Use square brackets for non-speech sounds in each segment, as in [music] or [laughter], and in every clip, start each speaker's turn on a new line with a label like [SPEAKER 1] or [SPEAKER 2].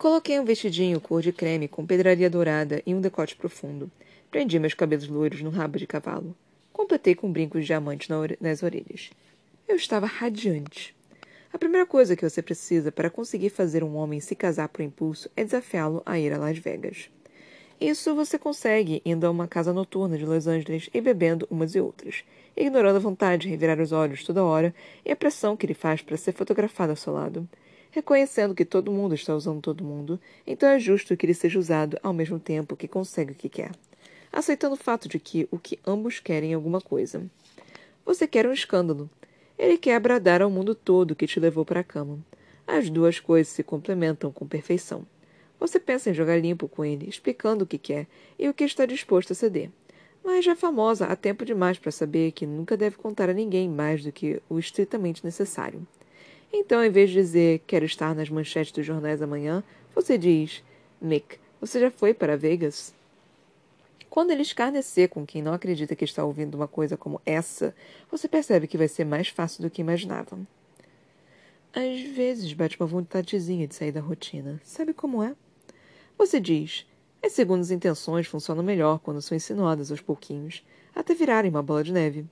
[SPEAKER 1] Coloquei um vestidinho cor de creme com pedraria dourada e um decote profundo. Prendi meus cabelos loiros num rabo de cavalo. Completei com brincos de diamante nas orelhas. Eu estava radiante. A primeira coisa que você precisa para conseguir fazer um homem se casar por impulso é desafiá-lo a ir a Las Vegas. Isso você consegue indo a uma casa noturna de Los Angeles e bebendo umas e outras, ignorando a vontade de revirar os olhos toda hora e a pressão que ele faz para ser fotografado ao seu lado. Reconhecendo que todo mundo está usando todo mundo, então é justo que ele seja usado ao mesmo tempo que consegue o que quer. Aceitando o fato de que o que ambos querem é alguma coisa. Você quer um escândalo. Ele quer bradar ao mundo todo que te levou para a cama. As duas coisas se complementam com perfeição. Você pensa em jogar limpo com ele, explicando o que quer e o que está disposto a ceder. Mas já é famosa há tempo demais para saber que nunca deve contar a ninguém mais do que o estritamente necessário. Então, em vez de dizer quero estar nas manchetes dos jornais amanhã, você diz Mick, você já foi para Vegas? Quando ele escarnecer com quem não acredita que está ouvindo uma coisa como essa, você percebe que vai ser mais fácil do que imaginava. Às vezes bate uma vontadezinha de sair da rotina. Sabe como é? Você diz, as segundas intenções funcionam melhor quando são insinuadas aos pouquinhos, até virarem uma bola de neve.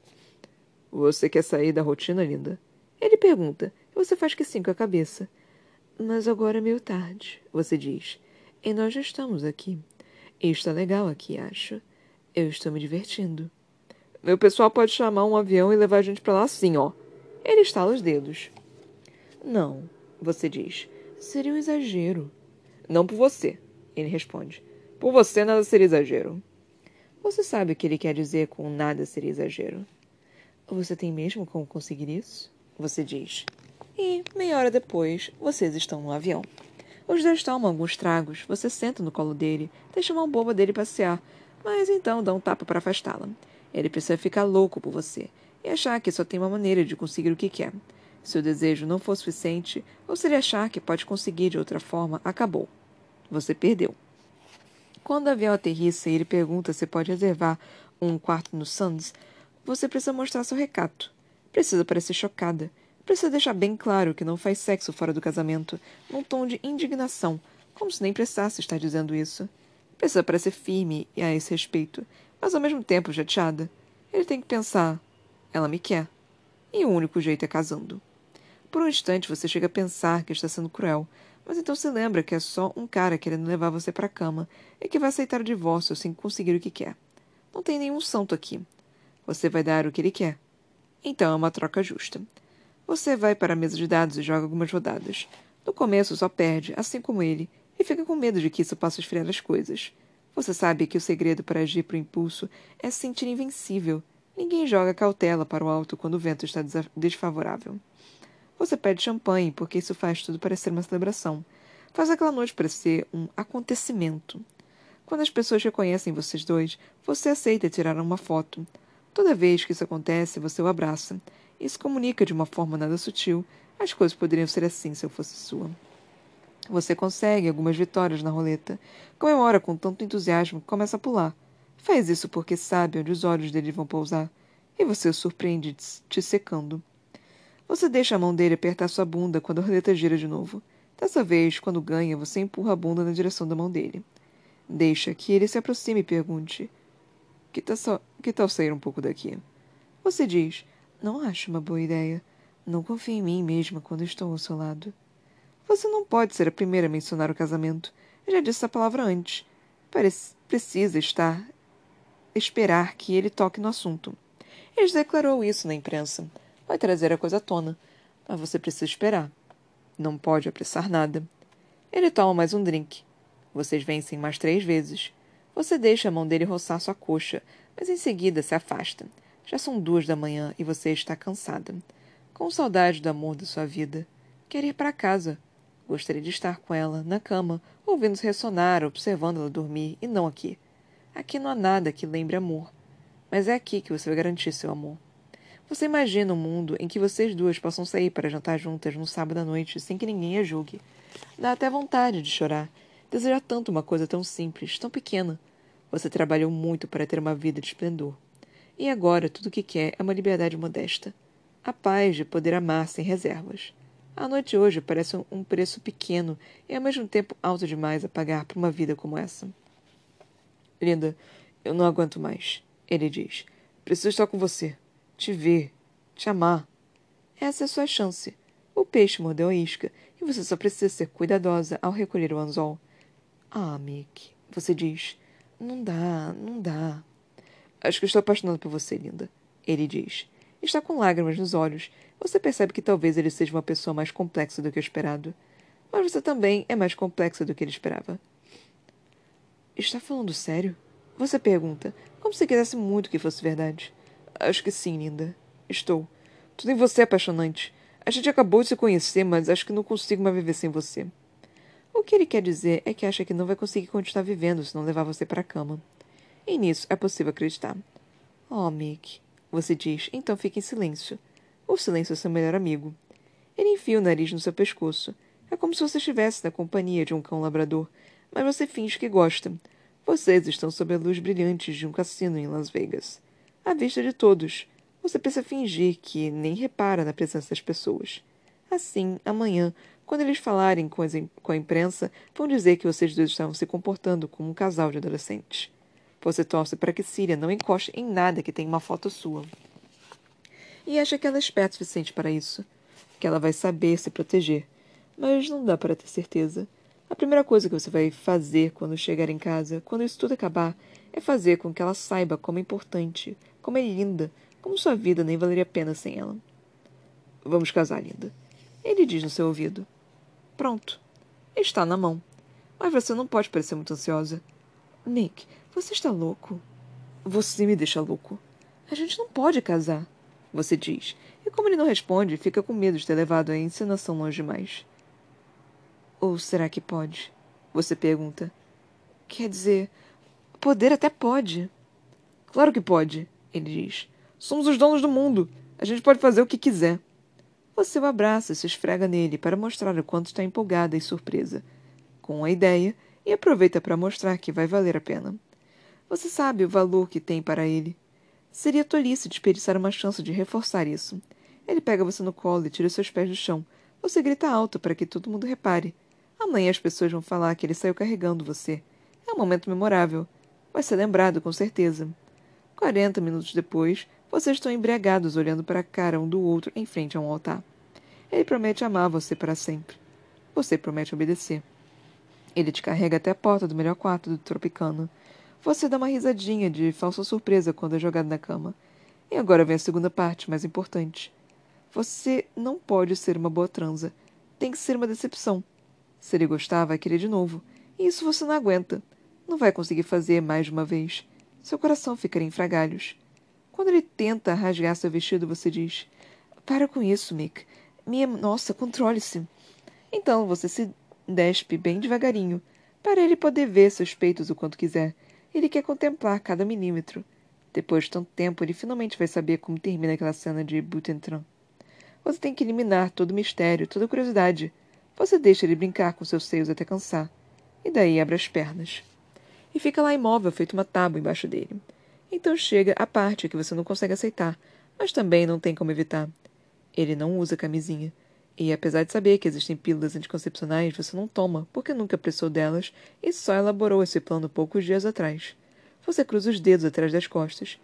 [SPEAKER 1] Você quer sair da rotina, linda? Ele pergunta, e você faz que sim com a cabeça. Mas agora é meio tarde, você diz, e nós já estamos aqui. E está legal aqui, acho. Eu estou me divertindo. Meu pessoal pode chamar um avião e levar a gente para lá assim, ó. Ele estala os dedos. Não, você diz. Seria um exagero. Não por você, ele responde. Por você nada seria exagero. Você sabe o que ele quer dizer com nada seria exagero. Você tem mesmo como conseguir isso? Você diz. E, meia hora depois, vocês estão no avião. Os dois tomam alguns tragos, você senta no colo dele, deixa uma boba dele passear, mas então dá um tapa para afastá-la. Ele precisa ficar louco por você e achar que só tem uma maneira de conseguir o que quer. Se o desejo não for suficiente, ou se ele achar que pode conseguir de outra forma, acabou. Você perdeu. Quando o avião aterrissa e ele pergunta se pode reservar um quarto no Suns, você precisa mostrar seu recato. Precisa parecer chocada. Precisa deixar bem claro que não faz sexo fora do casamento, num tom de indignação, como se nem precisasse estar dizendo isso. Precisa parecer firme e a esse respeito, mas ao mesmo tempo chateada. Ele tem que pensar: ela me quer. E o único jeito é casando. Por um instante você chega a pensar que está sendo cruel, mas então se lembra que é só um cara querendo levar você para a cama e que vai aceitar o divórcio sem conseguir o que quer. Não tem nenhum santo aqui. Você vai dar o que ele quer. Então é uma troca justa. Você vai para a mesa de dados e joga algumas rodadas. No começo só perde, assim como ele, e fica com medo de que isso possa esfriar as coisas. Você sabe que o segredo para agir por impulso é se sentir invencível. Ninguém joga cautela para o alto quando o vento está desfavorável. Você pede champanhe, porque isso faz tudo parecer uma celebração. Faz aquela noite parecer um acontecimento. Quando as pessoas reconhecem vocês dois, você aceita tirar uma foto. Toda vez que isso acontece, você o abraça. Isso comunica de uma forma nada sutil. As coisas poderiam ser assim se eu fosse sua. Você consegue algumas vitórias na roleta. Comemora com tanto entusiasmo que começa a pular. Faz isso porque sabe onde os olhos dele vão pousar. E você o surpreende te secando. Você deixa a mão dele apertar sua bunda quando a roleta gira de novo. Dessa vez, quando ganha, você empurra a bunda na direção da mão dele. Deixa que ele se aproxime e pergunte: que tal, só... que tal sair um pouco daqui? Você diz: Não acho uma boa ideia. Não confio em mim mesma quando estou ao seu lado. Você não pode ser a primeira a mencionar o casamento. Eu já disse essa palavra antes. Parece... Precisa estar. esperar que ele toque no assunto. Ele declarou isso na imprensa vai trazer a coisa à tona. Mas você precisa esperar. Não pode apressar nada. Ele toma mais um drink. Vocês vencem mais três vezes. Você deixa a mão dele roçar sua coxa, mas em seguida se afasta. Já são duas da manhã e você está cansada. Com saudade do amor da sua vida. Quer ir para casa. Gostaria de estar com ela, na cama, ouvindo-se ressonar, observando-la dormir, e não aqui. Aqui não há nada que lembre amor. Mas é aqui que você vai garantir seu amor. Você imagina um mundo em que vocês duas possam sair para jantar juntas no sábado à noite sem que ninguém a julgue. Dá até vontade de chorar. Desejar tanto uma coisa tão simples, tão pequena. Você trabalhou muito para ter uma vida de esplendor. E agora tudo o que quer é uma liberdade modesta. A paz de poder amar sem reservas. A noite hoje parece um preço pequeno e ao mesmo tempo alto demais a pagar por uma vida como essa. Linda, eu não aguento mais, ele diz. Preciso estar com você, te ver, te amar. Essa é a sua chance. O peixe mordeu a isca e você só precisa ser cuidadosa ao recolher o anzol. Ah, Mick, você diz. Não dá, não dá. Acho que estou apaixonado por você, linda. Ele diz. Está com lágrimas nos olhos você percebe que talvez ele seja uma pessoa mais complexa do que o esperado. Mas você também é mais complexa do que ele esperava. Está falando sério? Você pergunta, como se quisesse muito que fosse verdade. Acho que sim, linda. Estou. Tudo em você é apaixonante. A gente acabou de se conhecer, mas acho que não consigo mais viver sem você. O que ele quer dizer é que acha que não vai conseguir continuar vivendo se não levar você para a cama. E nisso é possível acreditar. Oh, Mick, você diz, então fique em silêncio. O silêncio é seu melhor amigo. Ele enfia o nariz no seu pescoço. É como se você estivesse na companhia de um cão labrador, mas você finge que gosta. Vocês estão sob a luz brilhante de um cassino em Las Vegas. À vista de todos. Você precisa fingir que nem repara na presença das pessoas. Assim, amanhã, quando eles falarem com, com a imprensa, vão dizer que vocês dois estavam se comportando como um casal de adolescentes. Você torce para que Síria não encoste em nada que tenha uma foto sua e acha que ela é esperta o suficiente para isso, que ela vai saber se proteger. Mas não dá para ter certeza. A primeira coisa que você vai fazer quando chegar em casa, quando isso tudo acabar, é fazer com que ela saiba como é importante, como é linda, como sua vida nem valeria a pena sem ela. Vamos casar, linda. Ele diz no seu ouvido. Pronto. Está na mão. Mas você não pode parecer muito ansiosa. Nick, você está louco. Você me deixa louco. A gente não pode casar você diz. E como ele não responde, fica com medo de ter levado a encenação longe demais. Ou será que pode? Você pergunta. Quer dizer, poder até pode. Claro que pode, ele diz. Somos os donos do mundo. A gente pode fazer o que quiser. Você o abraça e se esfrega nele para mostrar o quanto está empolgada e surpresa com a ideia e aproveita para mostrar que vai valer a pena. Você sabe o valor que tem para ele. Seria tolice desperdiçar uma chance de reforçar isso. Ele pega você no colo e tira seus pés do chão. Você grita alto para que todo mundo repare. Amanhã as pessoas vão falar que ele saiu carregando você. É um momento memorável. Vai ser lembrado, com certeza. Quarenta minutos depois, vocês estão embriagados olhando para a cara um do outro em frente a um altar. Ele promete amar você para sempre. Você promete obedecer. Ele te carrega até a porta do melhor quarto do Tropicana. Você dá uma risadinha de falsa surpresa quando é jogado na cama. E agora vem a segunda parte, mais importante. Você não pode ser uma boa transa. Tem que ser uma decepção. Se ele gostar, vai querer de novo. E isso você não aguenta. Não vai conseguir fazer mais de uma vez. Seu coração ficaria em fragalhos. Quando ele tenta rasgar seu vestido, você diz: Para com isso, Mick. Minha nossa, controle-se. Então você se despe bem devagarinho, para ele poder ver seus peitos o quanto quiser ele quer contemplar cada milímetro. Depois de tanto tempo, ele finalmente vai saber como termina aquela cena de Butentran. Você tem que eliminar todo o mistério, toda a curiosidade. Você deixa ele brincar com seus seios até cansar. E daí abre as pernas. E fica lá imóvel, feito uma tábua embaixo dele. Então chega a parte que você não consegue aceitar, mas também não tem como evitar. Ele não usa camisinha. E apesar de saber que existem pílulas anticoncepcionais, você não toma, porque nunca precisou delas e só elaborou esse plano poucos dias atrás. Você cruza os dedos atrás das costas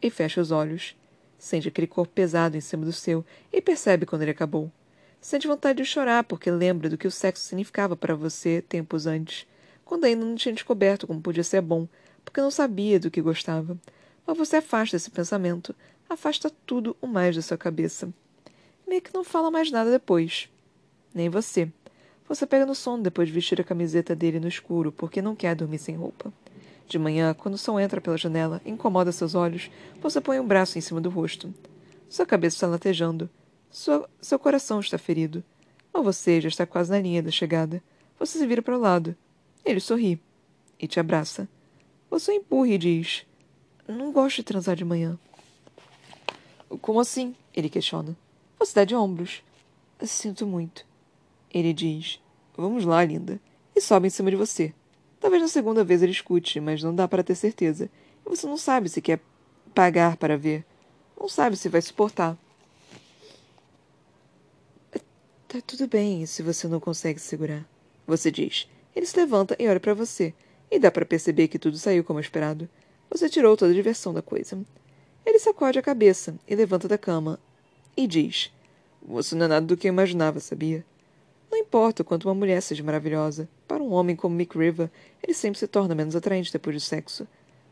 [SPEAKER 1] e fecha os olhos. Sente aquele corpo pesado em cima do seu e percebe quando ele acabou. Sente vontade de chorar porque lembra do que o sexo significava para você tempos antes, quando ainda não tinha descoberto como podia ser bom, porque não sabia do que gostava. Mas você afasta esse pensamento, afasta tudo o mais da sua cabeça. Mick não fala mais nada depois. Nem você. Você pega no sono depois de vestir a camiseta dele no escuro, porque não quer dormir sem roupa. De manhã, quando o sol entra pela janela incomoda seus olhos, você põe um braço em cima do rosto. Sua cabeça está latejando. Sua, seu coração está ferido. Ou você já está quase na linha da chegada. Você se vira para o lado. Ele sorri. E te abraça. Você empurra e diz: Não gosto de transar de manhã. Como assim? Ele questiona. Você dá de ombros. Sinto muito. Ele diz: Vamos lá, linda. E sobe em cima de você. Talvez na segunda vez ele escute, mas não dá para ter certeza. E você não sabe se quer pagar para ver. Não sabe se vai suportar. Tá tudo bem se você não consegue segurar. Você diz. Ele se levanta e olha para você. E dá para perceber que tudo saiu como esperado. Você tirou toda a diversão da coisa. Ele sacode a cabeça e levanta da cama e diz: Você não é nada do que eu imaginava, sabia? Não importa o quanto uma mulher seja maravilhosa, para um homem como Mick River, ele sempre se torna menos atraente depois do sexo.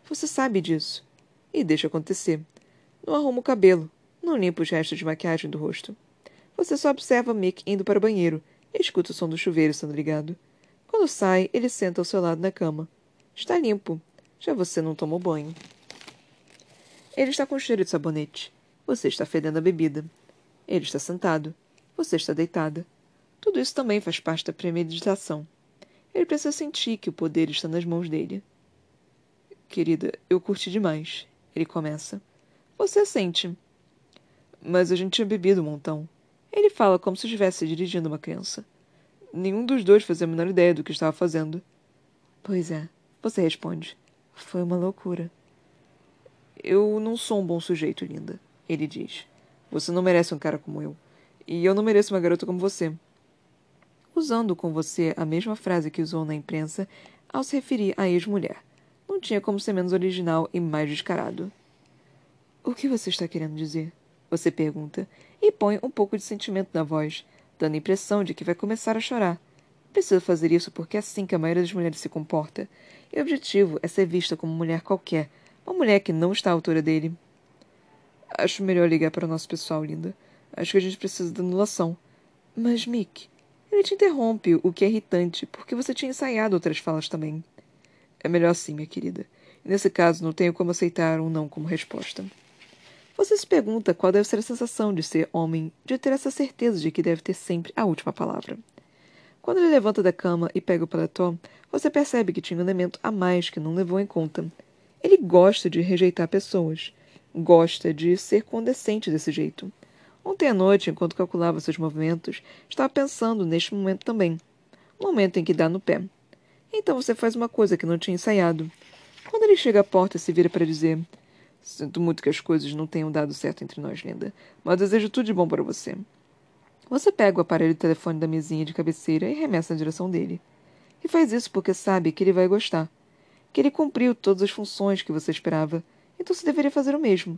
[SPEAKER 1] Você sabe disso. E deixa acontecer. Não arruma o cabelo, não limpa os restos de maquiagem do rosto. Você só observa Mick indo para o banheiro e escuta o som do chuveiro sendo ligado. Quando sai, ele senta ao seu lado na cama. Está limpo. Já você não tomou banho. Ele está com cheiro de sabonete. Você está fedendo a bebida. Ele está sentado. Você está deitada. Tudo isso também faz parte da premeditação. Ele precisa sentir que o poder está nas mãos dele. Querida, eu curti demais. Ele começa. Você sente. Mas a gente tinha bebido um montão. Ele fala como se estivesse dirigindo uma criança. Nenhum dos dois fazia a menor ideia do que estava fazendo. Pois é, você responde. Foi uma loucura. Eu não sou um bom sujeito, linda, ele diz. Você não merece um cara como eu. E eu não mereço uma garota como você usando com você a mesma frase que usou na imprensa ao se referir à ex-mulher. Não tinha como ser menos original e mais descarado. O que você está querendo dizer? Você pergunta, e põe um pouco de sentimento na voz, dando a impressão de que vai começar a chorar. Preciso fazer isso porque é assim que a maioria das mulheres se comporta. E o objetivo é ser vista como mulher qualquer, uma mulher que não está à altura dele. Acho melhor ligar para o nosso pessoal, linda. Acho que a gente precisa da anulação. Mas, Mick, ele te interrompe, o que é irritante, porque você tinha ensaiado outras falas também. É melhor assim, minha querida. nesse caso, não tenho como aceitar um não como resposta. Você se pergunta qual deve ser a sensação de ser homem, de ter essa certeza de que deve ter sempre a última palavra. Quando ele levanta da cama e pega o paletó, você percebe que tinha um elemento a mais que não levou em conta. Ele gosta de rejeitar pessoas. Gosta de ser condescente desse jeito. Ontem à noite, enquanto calculava seus movimentos, estava pensando neste momento também. O momento em que dá no pé. Então você faz uma coisa que não tinha ensaiado. Quando ele chega à porta, se vira para dizer: Sinto muito que as coisas não tenham dado certo entre nós, linda, mas desejo tudo de bom para você. Você pega o aparelho de telefone da mesinha de cabeceira e remessa na direção dele. E faz isso porque sabe que ele vai gostar. Que ele cumpriu todas as funções que você esperava, então você deveria fazer o mesmo.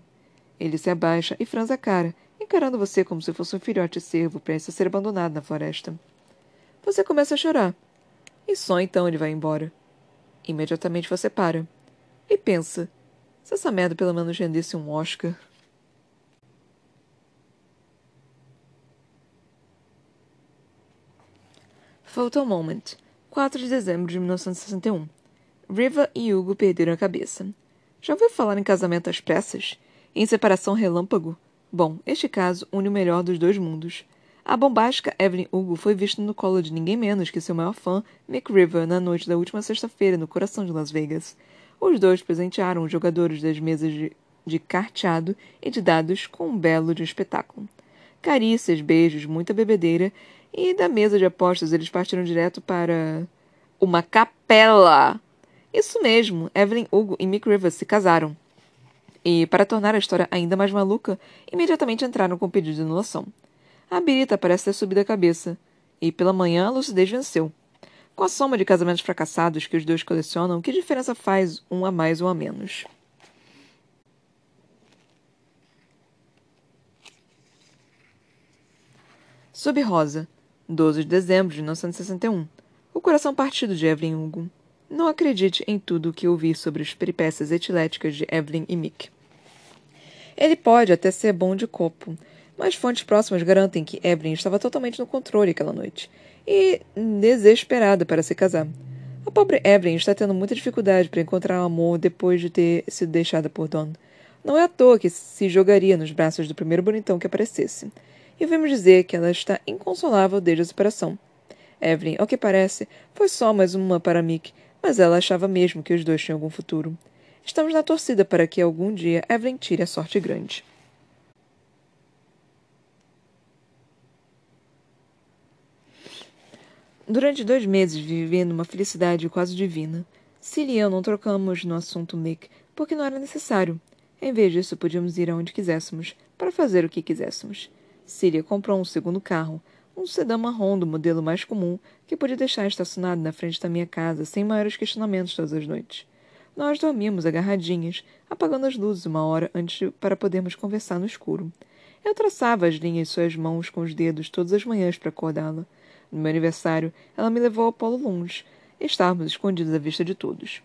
[SPEAKER 1] Ele se abaixa e franza a cara, encarando você como se fosse um filhote cervo prestes a ser abandonado na floresta. Você começa a chorar. E só então ele vai embora. Imediatamente você para. E pensa: se essa merda pelo menos rendesse um Oscar. Photo Moment, 4 de dezembro de 1961. Riva e Hugo perderam a cabeça. Já ouviu falar em casamento às pressas? Em separação relâmpago? Bom, este caso une o melhor dos dois mundos. A bombástica Evelyn Hugo foi vista no colo de ninguém menos que seu maior fã, Mick River, na noite da última sexta-feira no coração de Las Vegas. Os dois presentearam os jogadores das mesas de, de carteado e de dados com um belo de um espetáculo. Carícias, beijos, muita bebedeira, e da mesa de apostas eles partiram direto para. uma capela! Isso mesmo, Evelyn Hugo e Mick Rivers se casaram e, para tornar a história ainda mais maluca, imediatamente entraram com o pedido de anulação. A birita parece ter subido a cabeça, e pela manhã a lucidez venceu. Com a soma de casamentos fracassados que os dois colecionam, que diferença faz um a mais ou a menos? Sob Rosa, 12 de dezembro de 1961. O coração partido de Evelyn Hugo. Não acredite em tudo o que ouvi sobre as peripécias etiléticas de Evelyn e Mick. Ele pode até ser bom de copo, mas fontes próximas garantem que Evelyn estava totalmente no controle aquela noite e desesperada para se casar. A pobre Evelyn está tendo muita dificuldade para encontrar um amor depois de ter sido deixada por Don. Não é à toa que se jogaria nos braços do primeiro bonitão que aparecesse. E ouvimos dizer que ela está inconsolável desde a separação. Evelyn, ao que parece, foi só mais uma para Mick, mas ela achava mesmo que os dois tinham algum futuro. Estamos na torcida para que algum dia Evelyn tire a sorte grande. Durante dois meses vivendo uma felicidade quase divina. Cilly e eu não trocamos no assunto Mick porque não era necessário. Em vez disso, podíamos ir aonde quiséssemos, para fazer o que quiséssemos. Cília comprou um segundo carro, um sedã marrom do modelo mais comum que podia deixar estacionado na frente da minha casa sem maiores questionamentos todas as noites. Nós dormíamos agarradinhas, apagando as luzes uma hora antes de, para podermos conversar no escuro. Eu traçava as linhas de suas mãos com os dedos todas as manhãs para acordá-la. No meu aniversário, ela me levou ao Polo Longe. Estávamos escondidos à vista de todos.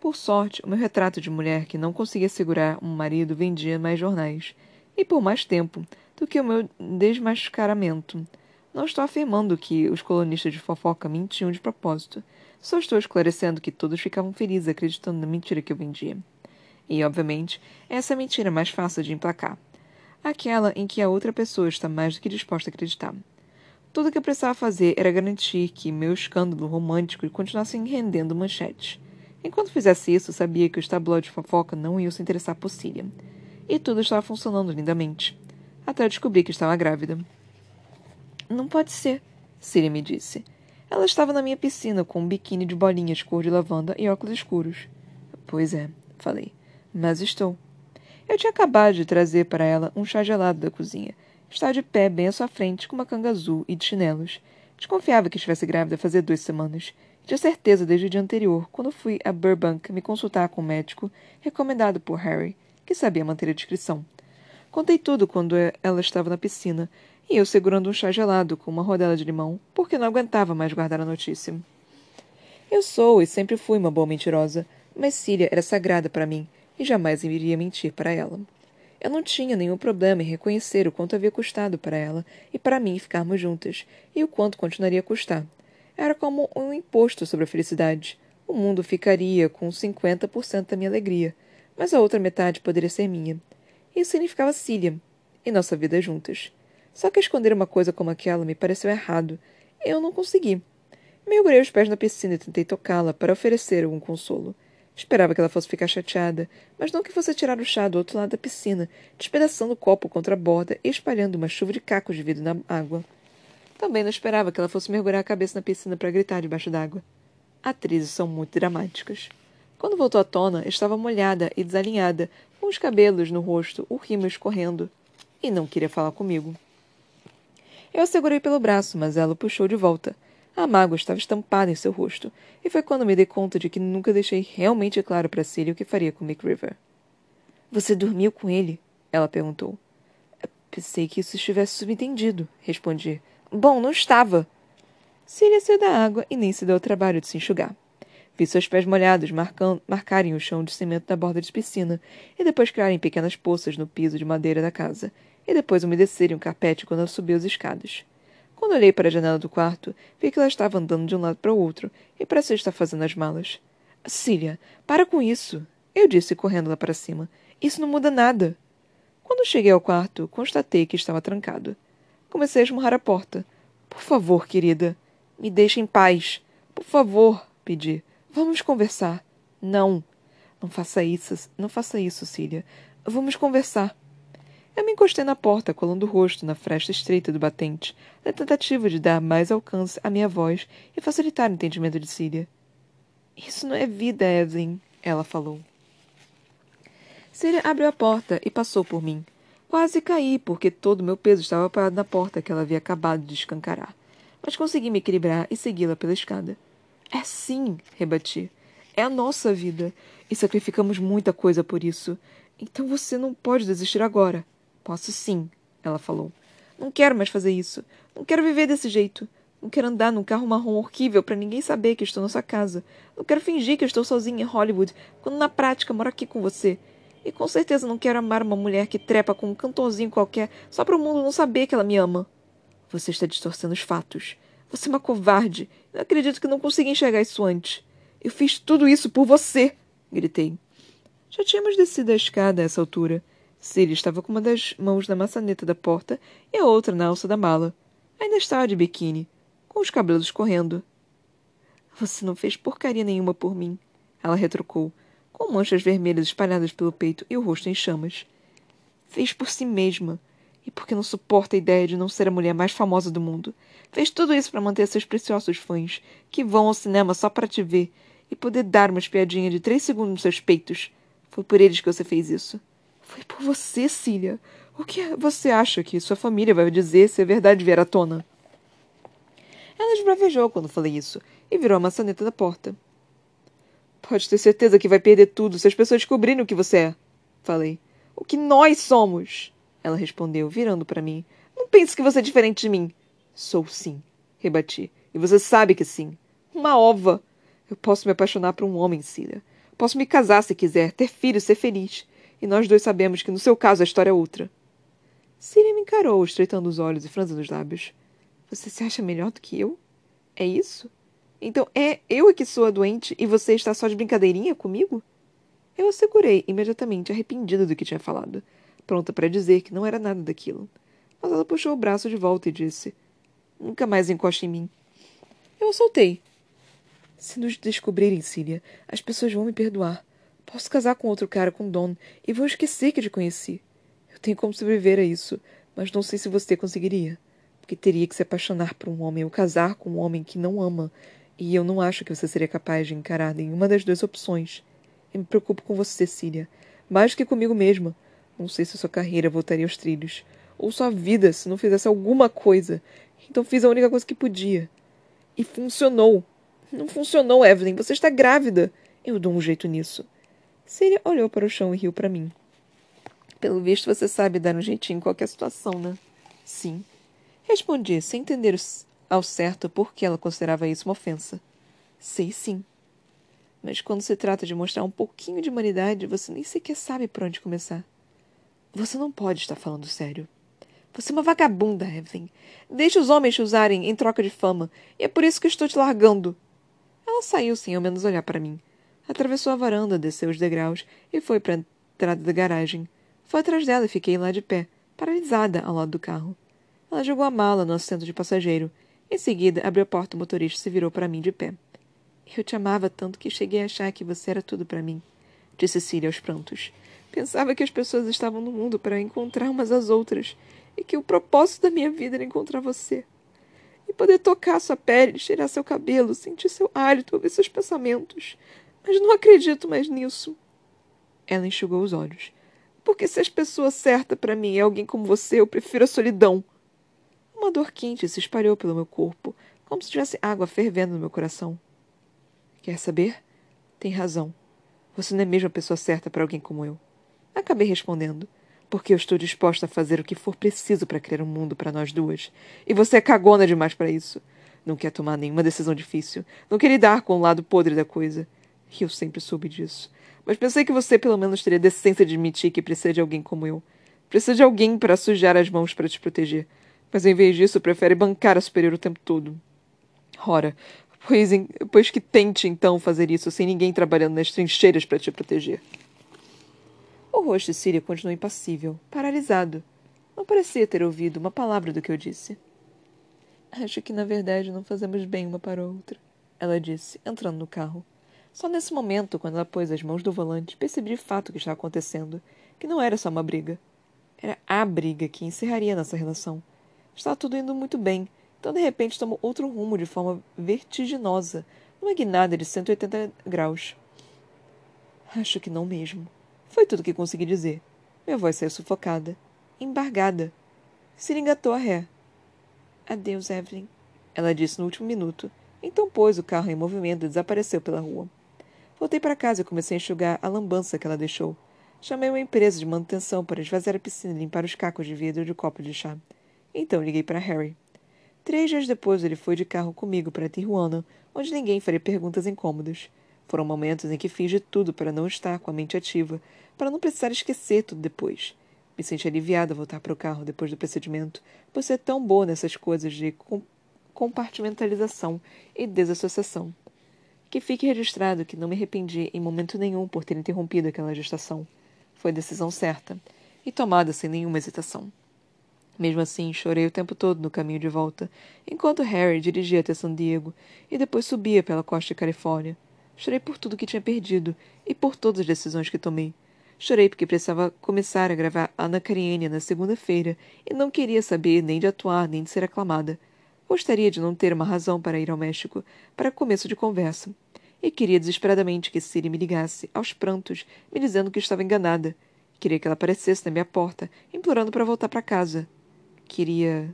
[SPEAKER 1] Por sorte, o meu retrato de mulher que não conseguia segurar um marido vendia mais jornais. E por mais tempo do que o meu desmascaramento. Não estou afirmando que os colonistas de fofoca mentiam de propósito. Só estou esclarecendo que todos ficavam felizes acreditando na mentira que eu vendia. E, obviamente, essa é a mentira mais fácil de emplacar. Aquela em que a outra pessoa está mais do que disposta a acreditar. Tudo o que eu precisava fazer era garantir que meu escândalo romântico continuasse rendendo manchetes. Enquanto fizesse isso, sabia que os tabloides de fofoca não iam se interessar por Cília. E tudo estava funcionando lindamente. Até descobri que estava grávida. Não pode ser, Cília me disse. Ela estava na minha piscina com um biquíni de bolinhas cor de lavanda e óculos escuros. Pois é, falei. Mas estou. Eu tinha acabado de trazer para ela um chá gelado da cozinha. Estava de pé bem à sua frente, com uma canga azul e de chinelos. Desconfiava que estivesse grávida fazia duas semanas. Tinha certeza desde o dia anterior, quando fui a Burbank me consultar com um médico recomendado por Harry, que sabia manter a discrição. Contei tudo quando ela estava na piscina, e eu segurando um chá gelado com uma rodela de limão, porque não aguentava mais guardar a notícia. Eu sou e sempre fui uma boa mentirosa, mas Cília era sagrada para mim e jamais iria mentir para ela. Eu não tinha nenhum problema em reconhecer o quanto havia custado para ela e para mim ficarmos juntas, e o quanto continuaria a custar. Era como um imposto sobre a felicidade. O mundo ficaria com 50% da minha alegria, mas a outra metade poderia ser minha. Isso significava Cília e nossa vida juntas. Só que esconder uma coisa como aquela me pareceu errado. Eu não consegui. Mergulhei os pés na piscina e tentei tocá-la para oferecer algum consolo. Esperava que ela fosse ficar chateada, mas não que fosse tirar o chá do outro lado da piscina, despedaçando o copo contra a borda e espalhando uma chuva de cacos de vidro na água. Também não esperava que ela fosse mergulhar a cabeça na piscina para gritar debaixo d'água. Atrizes são muito dramáticas. Quando voltou à tona, estava molhada e desalinhada, com os cabelos no rosto, o rímel escorrendo, e não queria falar comigo. Eu a segurei pelo braço, mas ela o puxou de volta. A mágoa estava estampada em seu rosto, e foi quando me dei conta de que nunca deixei realmente claro para Celia o que faria com Mick River. Você dormiu com ele? Ela perguntou. Pensei que isso estivesse subentendido, respondi. Bom, não estava. Celia saiu da água e nem se deu ao trabalho de se enxugar. Vi seus pés molhados marcando, marcarem o chão de cimento da borda de piscina e depois criarem pequenas poças no piso de madeira da casa, e depois umedecerem o carpete quando ela subiu as escadas. Quando olhei para a janela do quarto, vi que ela estava andando de um lado para o outro e parecia estar fazendo as malas. Cília, para com isso! Eu disse, correndo lá para cima. Isso não muda nada. Quando cheguei ao quarto, constatei que estava trancado. Comecei a esmurrar a porta. Por favor, querida, me deixe em paz. Por favor, pedi. Vamos conversar. Não. Não faça isso, não faça isso, Cília. Vamos conversar. Eu me encostei na porta, colando o rosto na fresta estreita do batente, na tentativa de dar mais alcance à minha voz e facilitar o entendimento de Cília. Isso não é vida, Evelyn, ela falou. Cília abriu a porta e passou por mim. Quase caí, porque todo o meu peso estava parado na porta que ela havia acabado de escancarar. Mas consegui me equilibrar e segui-la pela escada. É sim, rebati. É a nossa vida. E sacrificamos muita coisa por isso. Então você não pode desistir agora. Posso sim, ela falou. Não quero mais fazer isso. Não quero viver desse jeito. Não quero andar num carro marrom horrível para ninguém saber que estou na sua casa. Não quero fingir que estou sozinha em Hollywood, quando na prática moro aqui com você. E com certeza não quero amar uma mulher que trepa com um cantorzinho qualquer só para o mundo não saber que ela me ama. Você está distorcendo os fatos. Você é uma covarde. Não acredito que não consegui enxergar isso antes. Eu fiz tudo isso por você! gritei. Já tínhamos descido a escada a essa altura. Cília estava com uma das mãos na maçaneta da porta e a outra na alça da mala. Ainda estava de biquíni, com os cabelos correndo. Você não fez porcaria nenhuma por mim, ela retrucou, com manchas vermelhas espalhadas pelo peito e o rosto em chamas. Fez por si mesma, e porque não suporta a ideia de não ser a mulher mais famosa do mundo. Fez tudo isso para manter seus preciosos fãs, que vão ao cinema só para te ver e poder dar uma espiadinha de três segundos nos seus peitos. Foi por eles que você fez isso. Foi por você, Cília. O que você acha que sua família vai dizer se a verdade vier à tona? Ela esbravejou quando falei isso e virou a maçaneta da porta. Pode ter certeza que vai perder tudo se as pessoas descobrirem o que você é. Falei. O que nós somos? Ela respondeu, virando para mim. Não pense que você é diferente de mim. Sou sim, rebati. E você sabe que sim. Uma ova. Eu posso me apaixonar por um homem, Cília. Posso me casar se quiser, ter filhos, ser feliz. E nós dois sabemos que no seu caso a história é outra. Cília me encarou, estreitando os olhos e franzindo os lábios. Você se acha melhor do que eu? É isso? Então é eu é que sou a doente e você está só de brincadeirinha comigo? Eu assegurei, imediatamente arrependida do que tinha falado, pronta para dizer que não era nada daquilo. Mas ela puxou o braço de volta e disse: Nunca mais encoste em mim. Eu a soltei. Se nos descobrirem, Cília, as pessoas vão me perdoar. Posso casar com outro cara, com Don, e vou esquecer que te conheci. Eu tenho como sobreviver a isso, mas não sei se você conseguiria. Porque teria que se apaixonar por um homem ou casar com um homem que não ama, e eu não acho que você seria capaz de encarar nenhuma das duas opções. Eu me preocupo com você, Cília, mais que comigo mesma. Não sei se sua carreira voltaria aos trilhos, ou sua vida se não fizesse alguma coisa. Então fiz a única coisa que podia. E funcionou. Não funcionou, Evelyn. Você está grávida. Eu dou um jeito nisso. Cília olhou para o chão e riu para mim. Pelo visto, você sabe dar um jeitinho em qualquer situação, né? Sim. Respondi, sem entender ao certo por que ela considerava isso uma ofensa. Sei sim. Mas quando se trata de mostrar um pouquinho de humanidade, você nem sequer sabe por onde começar. Você não pode estar falando sério. Você é uma vagabunda, Evelyn. Deixe os homens te usarem em troca de fama, e é por isso que estou te largando. Ela saiu sem ao menos olhar para mim. Atravessou a varanda, desceu os degraus e foi para a entrada da garagem. Foi atrás dela e fiquei lá de pé, paralisada ao lado do carro. Ela jogou a mala no assento de passageiro. Em seguida, abriu a porta o motorista se virou para mim de pé. Eu te amava tanto que cheguei a achar que você era tudo para mim, disse Cília aos prantos. Pensava que as pessoas estavam no mundo para encontrar umas às outras e que o propósito da minha vida era encontrar você. E poder tocar sua pele, cheirar seu cabelo, sentir seu hálito, ouvir seus pensamentos, mas não acredito mais nisso. Ela enxugou os olhos. Porque se a pessoa certa para mim é alguém como você, eu prefiro a solidão. Uma dor quente se espalhou pelo meu corpo, como se tivesse água fervendo no meu coração. Quer saber? Tem razão. Você não é mesmo a pessoa certa para alguém como eu. Acabei respondendo, porque eu estou disposta a fazer o que for preciso para criar um mundo para nós duas. E você é cagona demais para isso. Não quer tomar nenhuma decisão difícil. Não quer lidar com o lado podre da coisa. E eu sempre soube disso. Mas pensei que você pelo menos teria decência de admitir que precisa de alguém como eu. Precisa de alguém para sujar as mãos para te proteger. Mas em vez disso, prefere bancar a superior o tempo todo. Ora, pois, em, pois que tente então fazer isso sem ninguém trabalhando nas trincheiras para te proteger. O rosto de Síria continuou impassível, paralisado. Não parecia ter ouvido uma palavra do que eu disse. Acho que na verdade não fazemos bem uma para a outra, ela disse, entrando no carro. Só nesse momento, quando ela pôs as mãos no volante, percebi de fato o que estava acontecendo, que não era só uma briga. Era a briga que encerraria nossa relação. Estava tudo indo muito bem, então de repente tomou outro rumo de forma vertiginosa, numa guinada de 180 graus. Acho que não mesmo. Foi tudo que consegui dizer. Minha voz saiu sufocada, embargada. Se engatou a ré. Adeus, Evelyn, ela disse no último minuto. Então pôs o carro em movimento e desapareceu pela rua. Voltei para casa e comecei a enxugar a lambança que ela deixou. Chamei uma empresa de manutenção para esvaziar a piscina e limpar os cacos de vidro de copo de chá. Então liguei para Harry. Três dias depois ele foi de carro comigo para Tijuana, onde ninguém faria perguntas incômodas. Foram momentos em que fiz de tudo para não estar com a mente ativa, para não precisar esquecer tudo depois. Me senti aliviada voltar para o carro depois do procedimento, por ser tão boa nessas coisas de compartimentalização e desassociação. Que fique registrado que não me arrependi em momento nenhum por ter interrompido aquela gestação. Foi decisão certa e tomada sem nenhuma hesitação. Mesmo assim, chorei o tempo todo no caminho de volta, enquanto Harry dirigia até San Diego e depois subia pela costa de Califórnia. Chorei por tudo que tinha perdido e por todas as decisões que tomei. Chorei porque precisava começar a gravar Ana Karenina na segunda-feira e não queria saber nem de atuar nem de ser aclamada. Gostaria de não ter uma razão para ir ao México para começo de conversa. E queria desesperadamente que Siri me ligasse, aos prantos, me dizendo que estava enganada. Queria que ela aparecesse na minha porta, implorando para voltar para casa. Queria.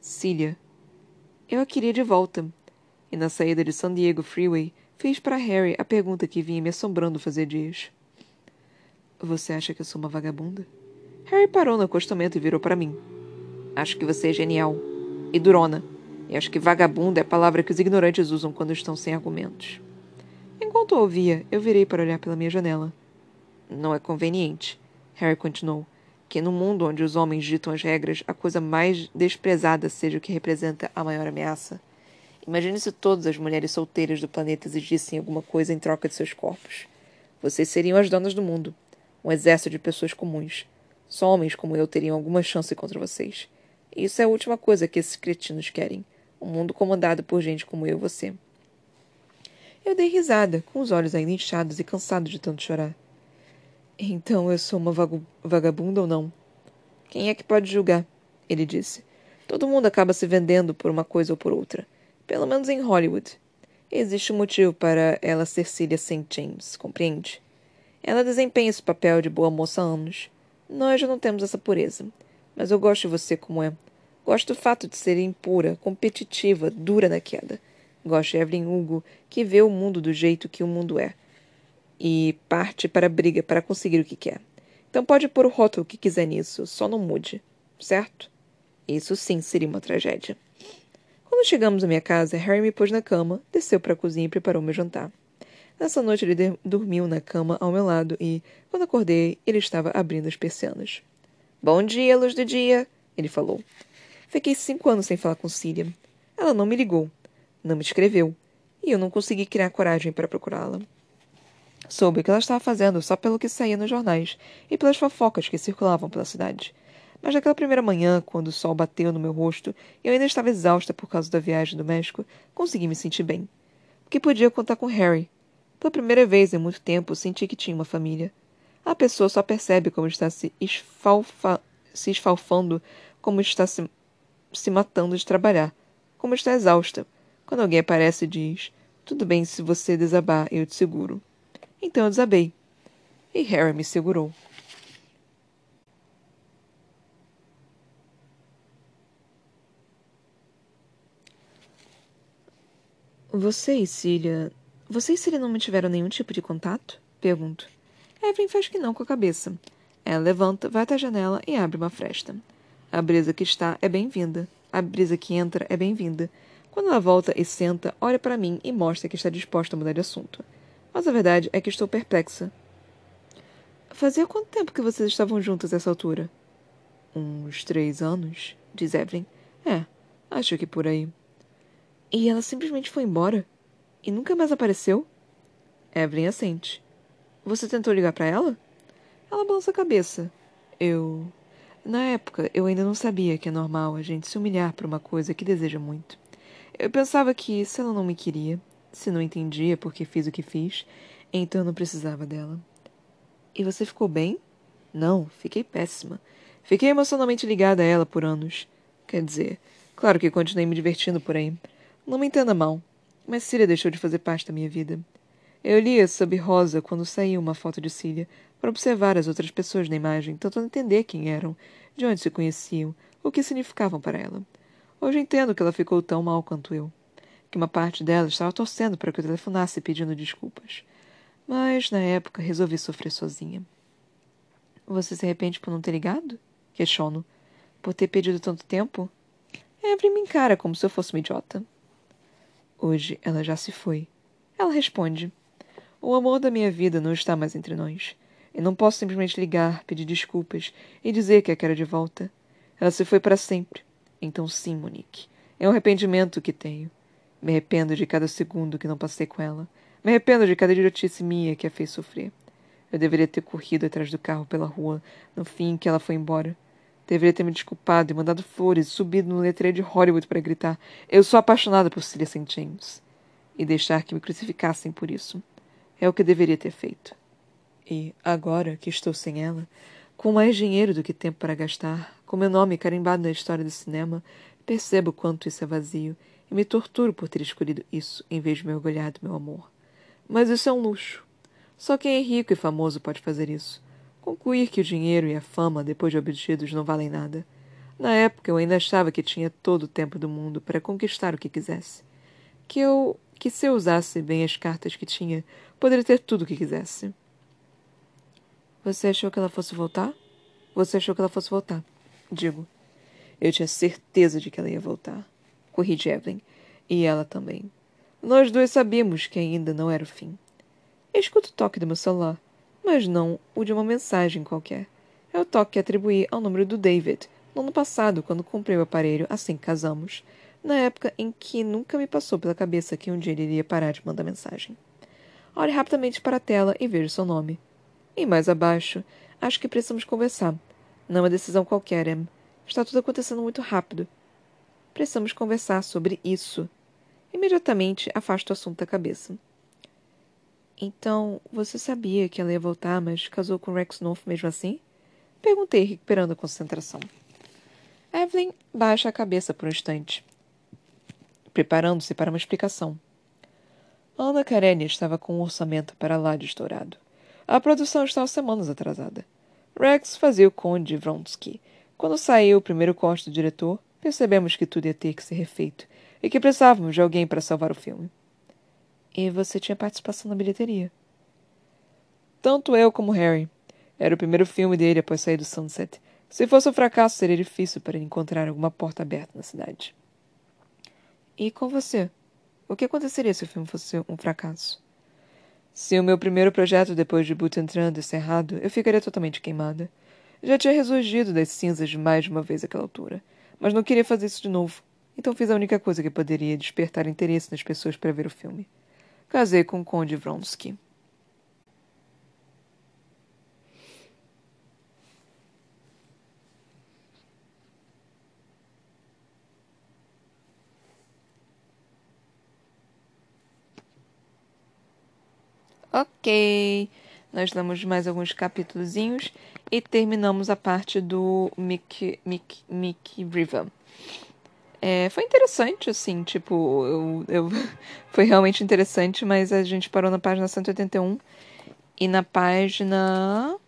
[SPEAKER 1] Cília. Eu a queria de volta. E na saída de San Diego Freeway, fiz para Harry a pergunta que vinha me assombrando fazer dias. Você acha que eu sou uma vagabunda? Harry parou no acostamento e virou para mim. Acho que você é genial. E durona. E acho que vagabunda é a palavra que os ignorantes usam quando estão sem argumentos. Enquanto ouvia, eu virei para olhar pela minha janela. Não é conveniente, Harry continuou, que no mundo onde os homens ditam as regras, a coisa mais desprezada seja o que representa a maior ameaça. Imagine se todas as mulheres solteiras do planeta exigissem alguma coisa em troca de seus corpos. Vocês seriam as donas do mundo. Um exército de pessoas comuns. Só homens como eu teriam alguma chance contra vocês. Isso é a última coisa que esses cretinos querem. Um mundo comandado por gente como eu e você. Eu dei risada, com os olhos ainda inchados e cansado de tanto chorar. Então eu sou uma vagabunda ou não? Quem é que pode julgar? Ele disse. Todo mundo acaba se vendendo por uma coisa ou por outra. Pelo menos em Hollywood. Existe um motivo para ela ser Cília St. James, compreende? Ela desempenha esse papel de boa moça há anos. Nós já não temos essa pureza. Mas eu gosto de você como é. Gosto do fato de ser impura, competitiva, dura na queda. Gosto de Evelyn Hugo, que vê o mundo do jeito que o mundo é. E parte para a briga para conseguir o que quer. Então pode pôr o rótulo que quiser nisso, só não mude. Certo? Isso sim seria uma tragédia. Quando chegamos à minha casa, Harry me pôs na cama, desceu para a cozinha e preparou meu jantar. Nessa noite ele dormiu na cama ao meu lado e, quando acordei, ele estava abrindo as persianas. Bom dia, luz do dia, ele falou. Fiquei cinco anos sem falar com Cília. Ela não me ligou, não me escreveu, e eu não consegui criar coragem para procurá-la. Soube o que ela estava fazendo só pelo que saía nos jornais e pelas fofocas que circulavam pela cidade. Mas naquela primeira manhã, quando o sol bateu no meu rosto e eu ainda estava exausta por causa da viagem do México, consegui me sentir bem. Porque podia contar com Harry. Pela primeira vez em muito tempo, senti que tinha uma família. A pessoa só percebe como está se, esfalfa, se esfalfando, como está se se matando de trabalhar, como está exausta. Quando alguém aparece e diz: Tudo bem se você desabar, eu te seguro. Então eu desabei. E Harry me segurou. Você e Cília. Você e Cília não mantiveram nenhum tipo de contato? Pergunto. Evelyn faz que não com a cabeça. Ela levanta, vai até a janela e abre uma fresta. A brisa que está é bem-vinda. A brisa que entra é bem-vinda. Quando ela volta e senta, olha para mim e mostra que está disposta a mudar de assunto. Mas a verdade é que estou perplexa. Fazia quanto tempo que vocês estavam juntas a essa altura? Uns três anos, diz Evelyn. É, acho que por aí. E ela simplesmente foi embora? E nunca mais apareceu? Evelyn assente. Você tentou ligar para ela? Ela balança a cabeça. Eu. Na época, eu ainda não sabia que é normal a gente se humilhar por uma coisa que deseja muito. Eu pensava que, se ela não me queria, se não entendia por que fiz o que fiz, então eu não precisava dela. E você ficou bem? Não, fiquei péssima. Fiquei emocionalmente ligada a ela por anos. Quer dizer, claro que continuei me divertindo por aí. Não me entenda mal, mas Cília deixou de fazer parte da minha vida. Eu lia sob rosa quando saiu uma foto de Cília, para observar as outras pessoas na imagem, tentando entender quem eram, de onde se conheciam, o que significavam para ela. Hoje entendo que ela ficou tão mal quanto eu. Que uma parte dela estava torcendo para que eu telefonasse pedindo desculpas. Mas, na época, resolvi sofrer sozinha. Você se arrepende por não ter ligado? Questiono. Por ter pedido tanto tempo? Evelyn me encara como se eu fosse uma idiota. Hoje ela já se foi. Ela responde. O amor da minha vida não está mais entre nós. E não posso simplesmente ligar, pedir desculpas e dizer que a quero de volta. Ela se foi para sempre. Então, sim, Monique. É um arrependimento que tenho. Me arrependo de cada segundo que não passei com ela. Me arrependo de cada idiotice minha que a fez sofrer. Eu deveria ter corrido atrás do carro pela rua no fim que ela foi embora. Deveria ter me desculpado e mandado flores subido no letreiro de Hollywood para gritar: Eu sou apaixonada por Celia St. James. E deixar que me crucificassem por isso. É o que deveria ter feito. E, agora que estou sem ela, com mais dinheiro do que tempo para gastar, com meu nome carimbado na história do cinema, percebo quanto isso é vazio e me torturo por ter escolhido isso em vez de me orgulhar do meu amor. Mas isso é um luxo. Só quem é rico e famoso pode fazer isso. Concluir que o dinheiro e a fama, depois de obtidos, não valem nada. Na época eu ainda achava que tinha todo o tempo do mundo para conquistar o que quisesse. Que eu. que se eu usasse bem as cartas que tinha, poderia ter tudo o que quisesse. Você achou que ela fosse voltar? Você achou que ela fosse voltar? Digo. Eu tinha certeza de que ela ia voltar. Corri de Evelyn. E ela também. Nós dois sabíamos que ainda não era o fim. Escuto o toque do meu celular, mas não o de uma mensagem qualquer. É o toque que atribuí ao número do David, no ano passado, quando comprei o aparelho assim que casamos, na época em que nunca me passou pela cabeça que um dia ele iria parar de mandar mensagem. Olhe rapidamente para a tela e vejo seu nome. E mais abaixo, acho que precisamos conversar. Não é decisão qualquer, Em. Está tudo acontecendo muito rápido. Precisamos conversar sobre isso. Imediatamente afasto o assunto da cabeça. Então, você sabia que ela ia voltar, mas casou com Rex North mesmo assim? Perguntei, recuperando a concentração. Evelyn baixa a cabeça por um instante, preparando-se para uma explicação. Ana Karenina estava com um orçamento para lá de estourado. A produção estava semanas atrasada. Rex fazia o Conde Vronsky. Quando saiu o primeiro corte do diretor, percebemos que tudo ia ter que ser refeito e que precisávamos de alguém para salvar o filme. E você tinha participação na bilheteria. Tanto eu como Harry. Era o primeiro filme dele após sair do Sunset. Se fosse um fracasso, seria difícil para ele encontrar alguma porta aberta na cidade. E com você? O que aconteceria se o filme fosse um fracasso? Se o meu primeiro projeto depois de Butantan desse errado, eu ficaria totalmente queimada. Já tinha ressurgido das cinzas mais de uma vez àquela altura, mas não queria fazer isso de novo. Então fiz a única coisa que poderia despertar interesse nas pessoas para ver o filme. Casei com o Conde Vronsky. Ok, nós damos mais alguns capítulozinhos e terminamos a parte do Mickey, Mickey, Mickey River. É, foi interessante, assim, tipo, eu, eu, [laughs] foi realmente interessante, mas a gente parou na página 181 e na página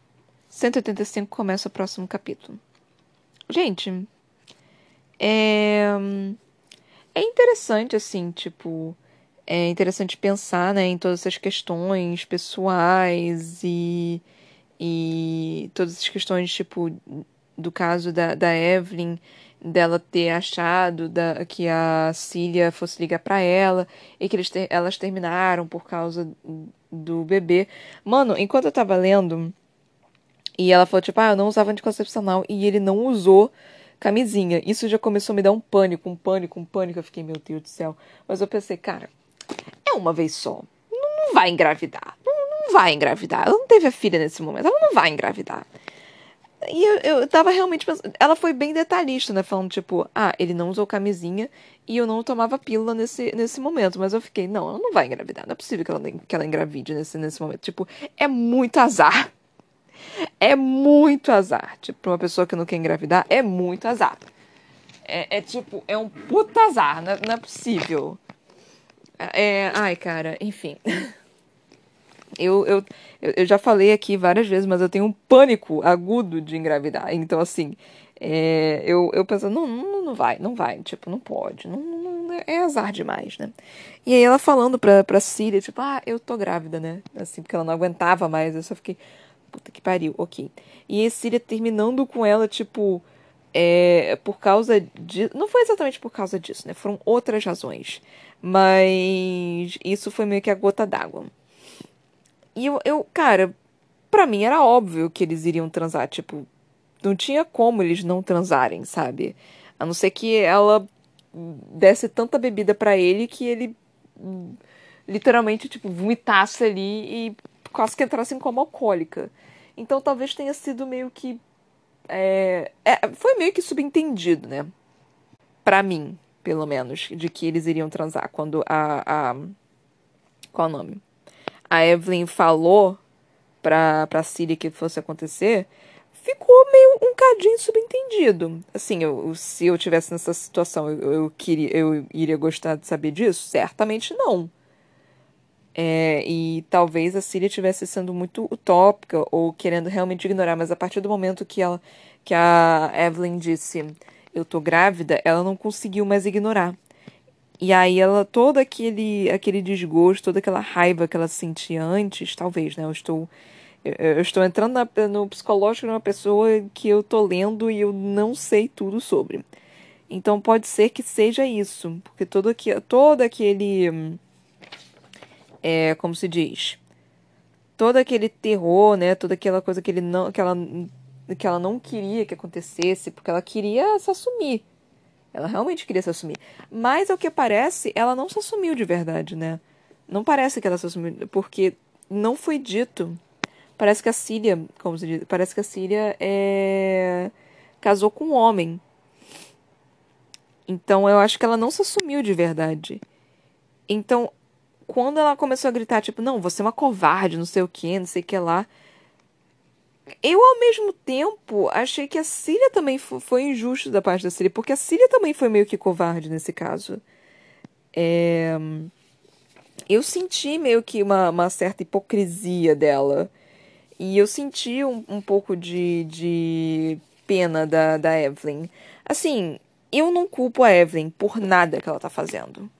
[SPEAKER 1] 185 começa o próximo capítulo. Gente, é, é interessante, assim, tipo, é interessante pensar, né, em todas essas questões pessoais e, e todas essas questões, tipo, do caso da, da Evelyn, dela ter achado da, que a Cília fosse ligar para ela e que eles ter, elas terminaram por causa do bebê. Mano, enquanto eu tava lendo e ela falou tipo, ah, eu não usava anticoncepcional e ele não usou camisinha. Isso já começou a me dar um pânico, um pânico, um pânico. Eu fiquei, meu Deus do céu. Mas eu pensei, cara, é uma vez só. Não, não vai engravidar. Não, não vai engravidar. Ela não teve a filha nesse momento. Ela não vai engravidar. E eu, eu tava realmente pensando. Ela foi bem detalhista, né? Falando, tipo, ah, ele não usou camisinha e eu não tomava pílula nesse, nesse momento. Mas eu fiquei, não, ela não vai engravidar. Não é possível que ela, que ela engravide nesse, nesse momento. Tipo, é muito azar. É muito azar. Tipo, pra uma pessoa que não quer engravidar, é muito azar. É, é tipo, é um puta azar. Não é, não é possível. É, ai, cara, enfim. Eu, eu, eu já falei aqui várias vezes, mas eu tenho um pânico agudo de engravidar. Então, assim, é, eu, eu penso, não, não, não vai, não vai, tipo, não pode, não, não, é azar demais, né? E aí ela falando pra, pra Síria, tipo, ah, eu tô grávida, né? Assim, porque ela não aguentava mais, eu só fiquei, puta que pariu, ok. E aí Síria terminando com ela, tipo, é, por causa de. Não foi exatamente por causa disso, né? Foram outras razões. Mas isso foi meio que a gota d'água. E eu, eu, cara, pra mim era óbvio que eles iriam transar. Tipo, não tinha como eles não transarem, sabe? A não ser que ela desse tanta bebida para ele que ele literalmente, tipo, vomitasse ali e quase que entrasse em coma alcoólica. Então talvez tenha sido meio que. É, é, foi meio que subentendido, né? Pra mim, pelo menos, de que eles iriam transar quando a. a qual o nome? a Evelyn falou pra, pra Siri que fosse acontecer, ficou meio um cadinho subentendido. Assim, eu, se eu tivesse nessa situação, eu, eu, queria, eu iria gostar de saber disso? Certamente não. É, e talvez a Siri estivesse sendo muito utópica ou querendo realmente ignorar, mas a partir do momento que ela que a Evelyn disse eu tô grávida, ela não conseguiu mais ignorar. E aí ela, todo aquele, aquele desgosto, toda aquela raiva que ela sentia antes, talvez, né? Eu estou, eu, estou entrando na, no psicológico de uma pessoa que eu tô lendo e eu não sei tudo sobre. Então pode ser que seja isso, porque todo, aqui, todo aquele. É, como se diz? Todo aquele terror, né? Toda aquela coisa que, ele não, que, ela, que ela não queria que acontecesse, porque ela queria se assumir. Ela realmente queria se assumir. Mas, ao que parece, ela não se assumiu de verdade, né? Não parece que ela se assumiu, porque não foi dito. Parece que a Cília, como se diz, parece que a Cília é... casou com um homem. Então eu acho que ela não se assumiu de verdade. Então, quando ela começou a gritar, tipo, não, você é uma covarde, não sei o que, não sei o que lá. Eu, ao mesmo tempo, achei que a Síria também foi injusto da parte da Síria, porque a Síria também foi meio que covarde nesse caso. É... Eu senti meio que uma, uma certa hipocrisia dela. E eu senti um, um pouco de, de pena da, da Evelyn. Assim, eu não culpo a Evelyn por nada que ela tá fazendo.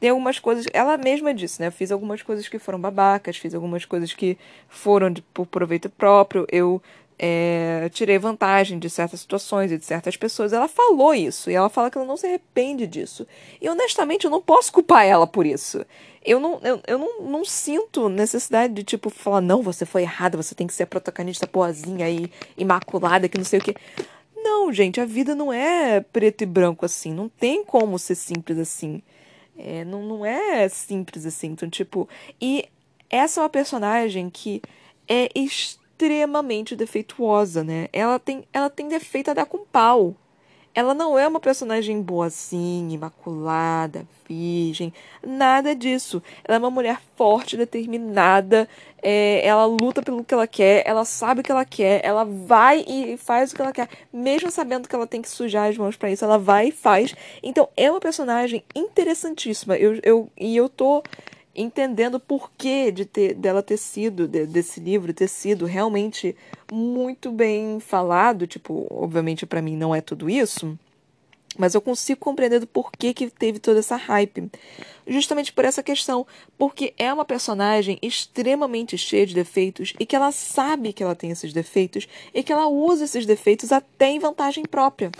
[SPEAKER 1] Tem algumas coisas, ela mesma disse, né? Eu fiz algumas coisas que foram babacas, fiz algumas coisas que foram de, por proveito próprio, eu é, tirei vantagem de certas situações e de certas pessoas. Ela falou isso e ela fala que ela não se arrepende disso. E honestamente, eu não posso culpar ela por isso. Eu não, eu, eu não, não sinto necessidade de, tipo, falar, não, você foi errada, você tem que ser a protagonista boazinha e imaculada, que não sei o quê. Não, gente, a vida não é preto e branco assim. Não tem como ser simples assim. É, não, não é simples assim. Então, tipo. E essa é uma personagem que é extremamente defeituosa, né? Ela tem, ela tem defeito a dar com pau. Ela não é uma personagem boazinha, imaculada, virgem, nada disso. Ela é uma mulher forte, determinada, é, ela luta pelo que ela quer, ela sabe o que ela quer, ela vai e faz o que ela quer, mesmo sabendo que ela tem que sujar as mãos para isso, ela vai e faz. Então é uma personagem interessantíssima. Eu, eu, e eu tô entendendo o porquê de ter, dela ter sido, de, desse livro ter sido realmente muito bem falado. Tipo, obviamente para mim não é tudo isso, mas eu consigo compreender do porquê que teve toda essa hype. Justamente por essa questão. Porque é uma personagem extremamente cheia de defeitos e que ela sabe que ela tem esses defeitos e que ela usa esses defeitos até em vantagem própria.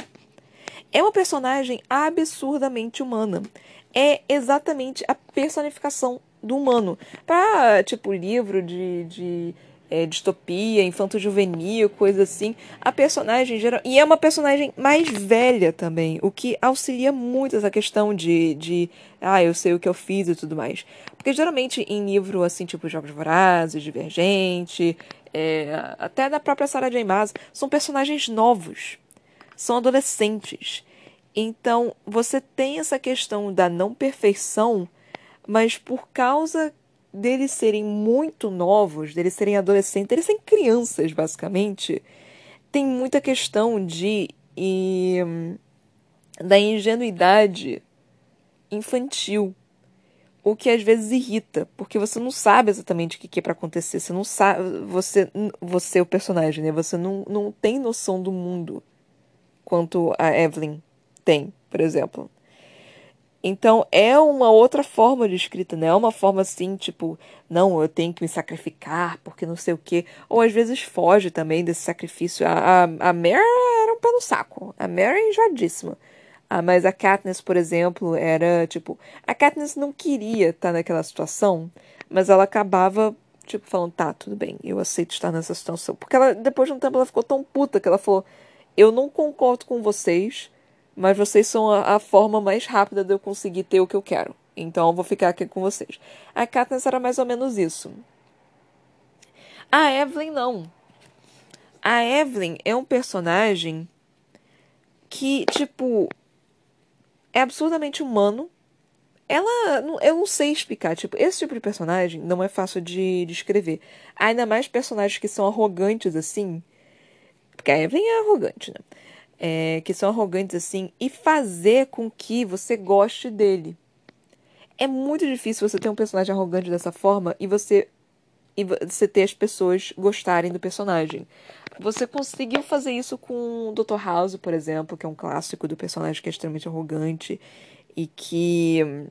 [SPEAKER 1] É uma personagem absurdamente humana. É exatamente a personificação do humano. Pra, tipo, livro de, de é, distopia, infanto-juvenil, coisa assim, a personagem geral. E é uma personagem mais velha também, o que auxilia muito essa questão de, de. Ah, eu sei o que eu fiz e tudo mais. Porque geralmente em livro, assim, tipo Jogos Vorazes, Divergente, é, até da própria Sarah J. Maas, são personagens novos. São adolescentes. Então, você tem essa questão da não perfeição mas por causa deles serem muito novos, deles serem adolescentes, eles serem crianças, basicamente, tem muita questão de e, da ingenuidade infantil, o que às vezes irrita, porque você não sabe exatamente o que é para acontecer, você não sabe, você, você é o personagem, né? Você não, não tem noção do mundo quanto a Evelyn tem, por exemplo. Então é uma outra forma de escrita, né? É uma forma assim, tipo, não, eu tenho que me sacrificar porque não sei o quê. Ou às vezes foge também desse sacrifício. A, a, a Mare era um pé no saco. A Mare é enjoadíssima. Ah, mas a Katniss, por exemplo, era tipo. A Katniss não queria estar naquela situação, mas ela acabava, tipo, falando: tá, tudo bem, eu aceito estar nessa situação. Porque ela, depois de um tempo, ela ficou tão puta que ela falou: eu não concordo com vocês mas vocês são a, a, forma mais rápida de eu conseguir ter o que eu quero. Então eu vou ficar aqui com vocês. A Katniss era mais ou menos isso. A Evelyn não. A Evelyn é um personagem que, tipo, é absurdamente humano. Ela. Eu não sei explicar. Tipo, esse tipo de personagem não é fácil de, de escrever. Ainda mais personagens que são arrogantes assim. Porque a Evelyn é arrogante, né? É, que são arrogantes assim e fazer com que você goste dele. É muito difícil você ter um personagem arrogante dessa forma e você e você ter as pessoas gostarem do personagem. Você conseguiu fazer isso com o Dr. House, por exemplo, que é um clássico do personagem que é extremamente arrogante e que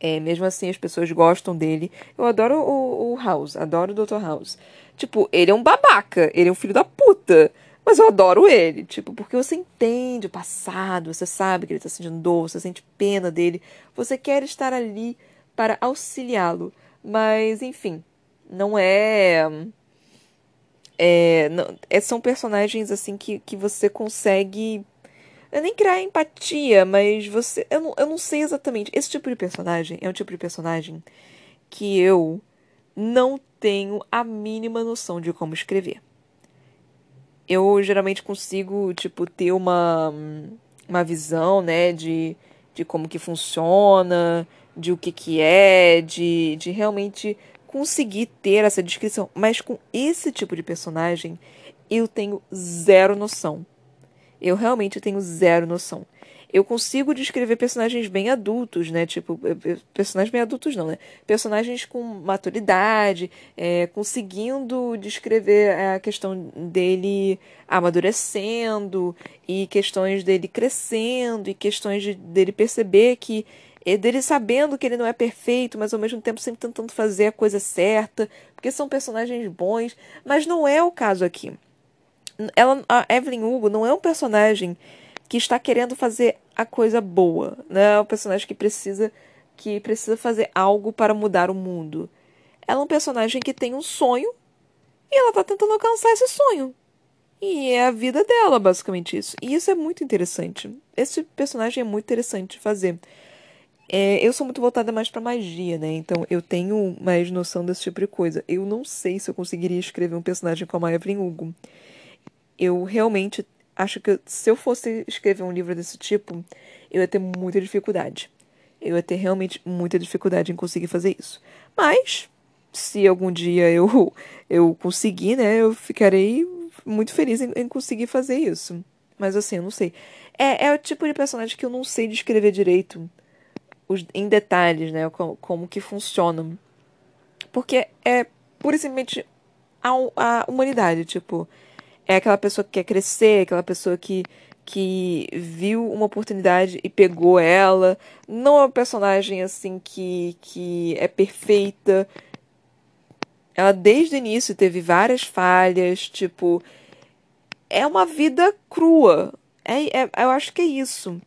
[SPEAKER 1] é, mesmo assim as pessoas gostam dele. Eu adoro o, o House, adoro o Dr. House. Tipo, ele é um babaca, ele é um filho da puta. Mas eu adoro ele, tipo, porque você entende o passado, você sabe que ele tá sentindo dor, você sente pena dele, você quer estar ali para auxiliá-lo. Mas, enfim, não é. É, não, é, são personagens assim que, que você consegue é nem criar empatia, mas você. Eu não, eu não sei exatamente. Esse tipo de personagem é um tipo de personagem que eu não tenho a mínima noção de como escrever. Eu geralmente consigo, tipo, ter uma, uma visão, né, de, de como que funciona, de o que que é, de, de realmente conseguir ter essa descrição. Mas com esse tipo de personagem, eu tenho zero noção. Eu realmente tenho zero noção. Eu consigo descrever personagens bem adultos, né? Tipo, eh, eh, personagens bem adultos não, né? Personagens com maturidade, é, conseguindo descrever a questão dele amadurecendo, e questões dele crescendo, e questões de, dele perceber que dele sabendo que ele não é perfeito, mas ao mesmo tempo sempre tentando fazer a coisa certa, porque são personagens bons, mas não é o caso aqui ela, a Evelyn Hugo não é um personagem que está querendo fazer a coisa boa, né? Um personagem que precisa que precisa fazer algo para mudar o mundo. Ela é um personagem que tem um sonho e ela está tentando alcançar esse sonho. E é a vida dela, basicamente isso. E isso é muito interessante. Esse personagem é muito interessante de fazer. É, eu sou muito voltada mais para magia, né? Então eu tenho mais noção desse tipo de coisa. Eu não sei se eu conseguiria escrever um personagem como a Evelyn Hugo eu realmente acho que se eu fosse escrever um livro desse tipo, eu ia ter muita dificuldade. Eu ia ter realmente muita dificuldade em conseguir fazer isso. Mas, se algum dia eu, [laughs] eu conseguir, né, eu ficarei muito feliz em, em conseguir fazer isso. Mas assim, eu não sei. É, é o tipo de personagem que eu não sei descrever direito os, em detalhes, né? Como, como que funcionam. Porque é pura e simplesmente a, a humanidade, tipo é aquela pessoa que quer crescer, aquela pessoa que, que viu uma oportunidade e pegou ela. Não é uma personagem assim que, que é perfeita. Ela desde o início teve várias falhas, tipo. É uma vida crua. É, é, eu acho que é isso.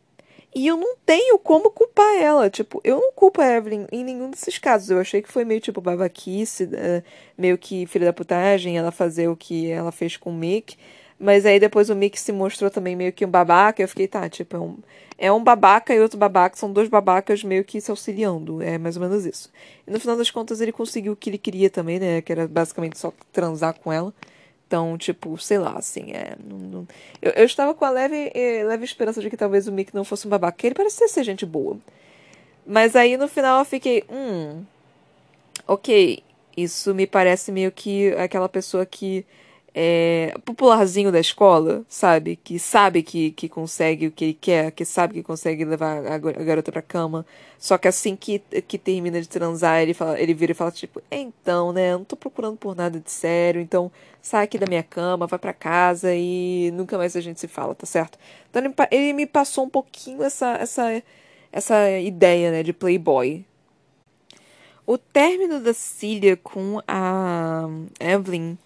[SPEAKER 1] E eu não tenho como culpar ela. Tipo, eu não culpo a Evelyn em nenhum desses casos. Eu achei que foi meio tipo babaquice, eh, meio que filha da putagem, ela fazer o que ela fez com o Mick. Mas aí depois o Mick se mostrou também meio que um babaca. Eu fiquei, tá, tipo, é um, é um babaca e outro babaca. São dois babacas meio que se auxiliando. É mais ou menos isso. E no final das contas ele conseguiu o que ele queria também, né? Que era basicamente só transar com ela. Então, tipo, sei lá, assim, é. Não, não... Eu, eu, estava com a leve, eh, leve esperança de que talvez o Mick não fosse um babaca. Ele parecia ser gente boa. Mas aí no final eu fiquei, hum. Ok, isso me parece meio que aquela pessoa que é, popularzinho da escola, sabe? Que sabe que, que consegue o que ele quer, que sabe que consegue levar a, garota pra cama. Só que assim que, que termina de transar, ele, fala, ele vira e fala, tipo, então, né? Eu não tô procurando por nada de sério, então sai aqui da minha cama, vai para casa e nunca mais a gente se fala, tá certo? Então ele, ele me passou um pouquinho essa, essa, essa ideia, né, de playboy. O término da Cília com a Evelyn